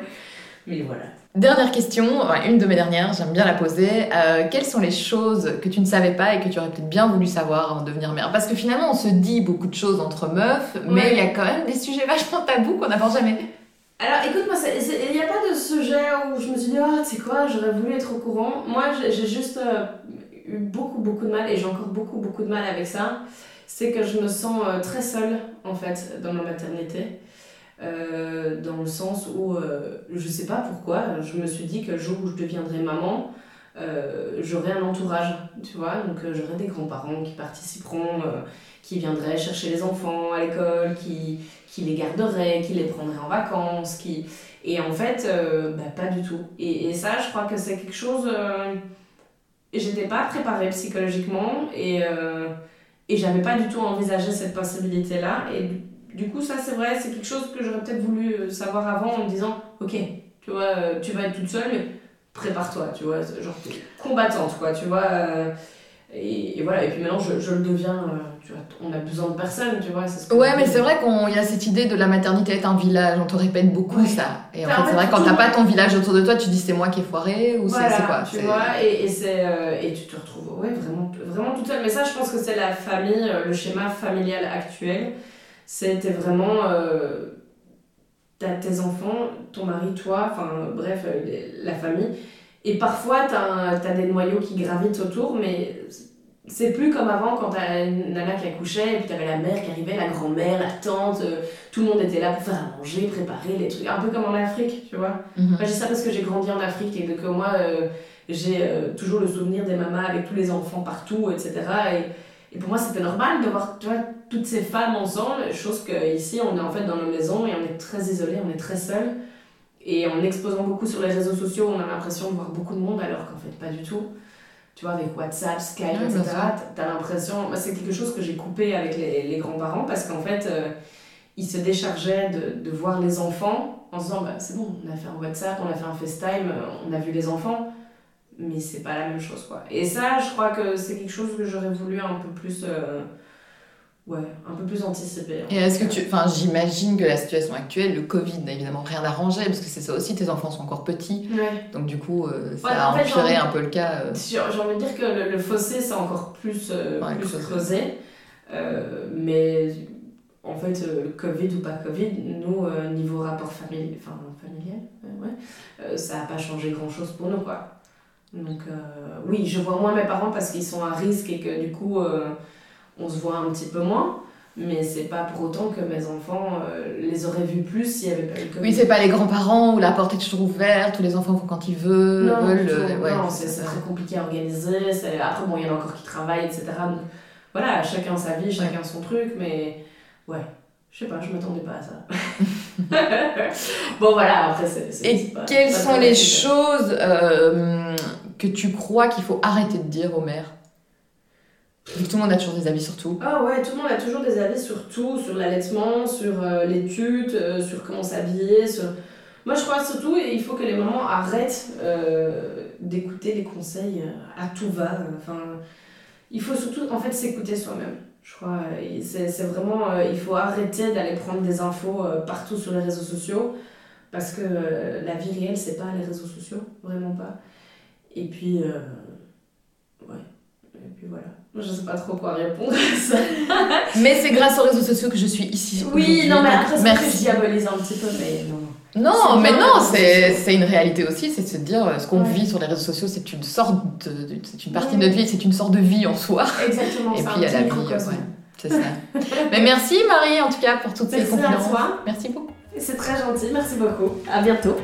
Mais voilà. Dernière question, enfin, une de mes dernières, j'aime bien la poser. Euh, quelles sont les choses que tu ne savais pas et que tu aurais peut-être bien voulu savoir avant de devenir mère? Parce que finalement, on se dit beaucoup de choses entre meufs, mais Ouais. il y a quand même des sujets vachement tabous qu'on n'aborde jamais. Alors écoute, moi, il n'y a pas de sujet où je me suis dit, ah, tu sais quoi, j'aurais voulu être au courant. Moi, j'ai juste eu beaucoup, beaucoup de mal, et j'ai encore beaucoup, beaucoup de mal avec ça. C'est que je me sens euh, très seule, en fait, dans ma maternité. Euh, dans le sens où, euh, je sais pas pourquoi, je me suis dit que le jour où je deviendrai maman, euh, j'aurai un entourage, tu vois. Donc j'aurai des grands-parents qui participeront, qui viendraient chercher les enfants à l'école, qui, qui les garderait, qui les prendrait en vacances, qui... Et en fait, bah, pas du tout. Et, et ça, je crois que c'est quelque chose... J'étais pas préparée psychologiquement et, euh, et j'avais pas du tout envisagé cette possibilité-là. Et du, coup, ça, c'est vrai, c'est quelque chose que j'aurais peut-être voulu euh, savoir avant en me disant, ok, tu vois, euh, tu vas être toute seule, mais prépare-toi, tu vois, genre combattante, quoi, tu vois. Et, et voilà, et puis maintenant, je, je le deviens, euh, tu vois, on a besoin de personne, tu vois. c'est ce que Ouais, mais c'est vrai qu'il y a cette idée de la maternité être un village, on te répète beaucoup Ouais. ça. Et en fait, c'est vrai, quand t'as pas ton village autour de toi, tu dis c'est moi qui ai foiré ou c'est Voilà, c'est quoi tu vois, et, et, c'est, euh, et tu te retrouves ouais, vraiment, vraiment toute seule. Mais ça, je pense que c'est la famille, euh, le schéma familial actuel. C'était vraiment. Euh, t'as tes enfants, ton mari, toi, enfin bref, la famille. Et parfois, t'as, t'as des noyaux qui gravitent autour, mais c'est plus comme avant quand t'as une nana qui accouchait, et puis t'avais la mère qui arrivait, la grand-mère, la tante, euh, tout le monde était là pour faire à manger, préparer les trucs, un peu comme en Afrique, tu vois. Mhm. Moi, je dis ça parce que j'ai grandi en Afrique et que moi, euh, j'ai euh, toujours le souvenir des mamas avec tous les enfants partout, etc. Et, et pour moi, c'était normal de voir tu vois, toutes ces femmes ensemble, chose que ici, on est en fait dans nos maisons et on est très isolés, on est très seuls. Et en exposant beaucoup sur les réseaux sociaux, on a l'impression de voir beaucoup de monde alors qu'en fait, pas du tout. Tu vois, avec WhatsApp, Skype, Ouais, etc., t'as l'impression. C'est quelque chose que j'ai coupé avec les, les grands-parents parce qu'en fait, euh, ils se déchargeaient de, de voir les enfants en se disant bah, c'est bon, on a fait un WhatsApp, on a fait un FaceTime, euh, on a vu les enfants, mais c'est pas la même chose quoi. Et ça, je crois que c'est quelque chose que j'aurais voulu un peu plus. euh, ouais, un peu plus anticiper. Et est-ce que tu. Enfin, j'imagine que la situation actuelle, le Covid n'a évidemment rien arrangé, parce que c'est ça aussi, tes enfants sont encore petits. Ouais. Donc, du coup, euh, ça Ouais, a en fait, empiré un peu le cas. euh. J'ai envie de dire que le, le fossé, c'est encore plus, euh, Ouais, plus creusé. Euh, mais en fait, Covid ou pas Covid, nous, niveau rapport famili enfin, familial, ouais, ça n'a pas changé grand-chose pour nous, quoi. Donc, oui, je vois moins mes parents parce qu'ils sont à risque et que du coup, on se voit un petit peu moins. Mais c'est pas pour autant que mes enfants euh, les auraient vus plus s'il n'y avait pas eu le Covid. Oui, c'est pas les grands-parents où la porte est toujours ouverte, où les enfants vont quand ils veulent. Non, veulent, du tout. euh, ouais, non, c'est très compliqué à organiser. c'est- Après, bon, il y en a encore qui travaillent, etc. Donc, voilà, chacun sa vie, chacun son truc, mais ouais, je sais pas, je m'attendais pas à ça. bon, voilà, après, c'est. Et pas- quelles pas sont les choses euh, que tu crois qu'il faut arrêter de dire aux mères? Tout le monde a toujours des avis sur tout. Ah ouais, tout le monde a toujours des avis sur tout, sur l'allaitement, sur euh, l'étude, euh, sur comment s'habiller. Moi je crois surtout il faut que les mamans arrêtent euh, d'écouter les conseils à tout va. Enfin, il faut surtout en fait s'écouter soi-même. Je crois, c'est vraiment, il faut arrêter d'aller prendre des infos partout sur les réseaux sociaux parce que la vie réelle c'est pas les réseaux sociaux, vraiment pas. Et puis, ouais, et puis voilà. Je sais pas trop quoi répondre à ça. Mais c'est grâce aux réseaux sociaux que je suis ici. Oui, non, mais après, que je merci. diabolise un petit peu, mais non. Non, mais non, c'est une réalité aussi, c'est de se dire euh, ce qu'on Ouais. vit sur les réseaux sociaux, c'est une sorte de, c'est une partie Ouais. de notre vie, c'est une sorte de vie en soi. Exactement, Et c'est puis il y a la vie, microcosme. ouais, c'est ça. mais merci Marie en tout cas pour toutes ces Merci à confidences. Merci beaucoup. C'est très gentil, merci beaucoup. À bientôt.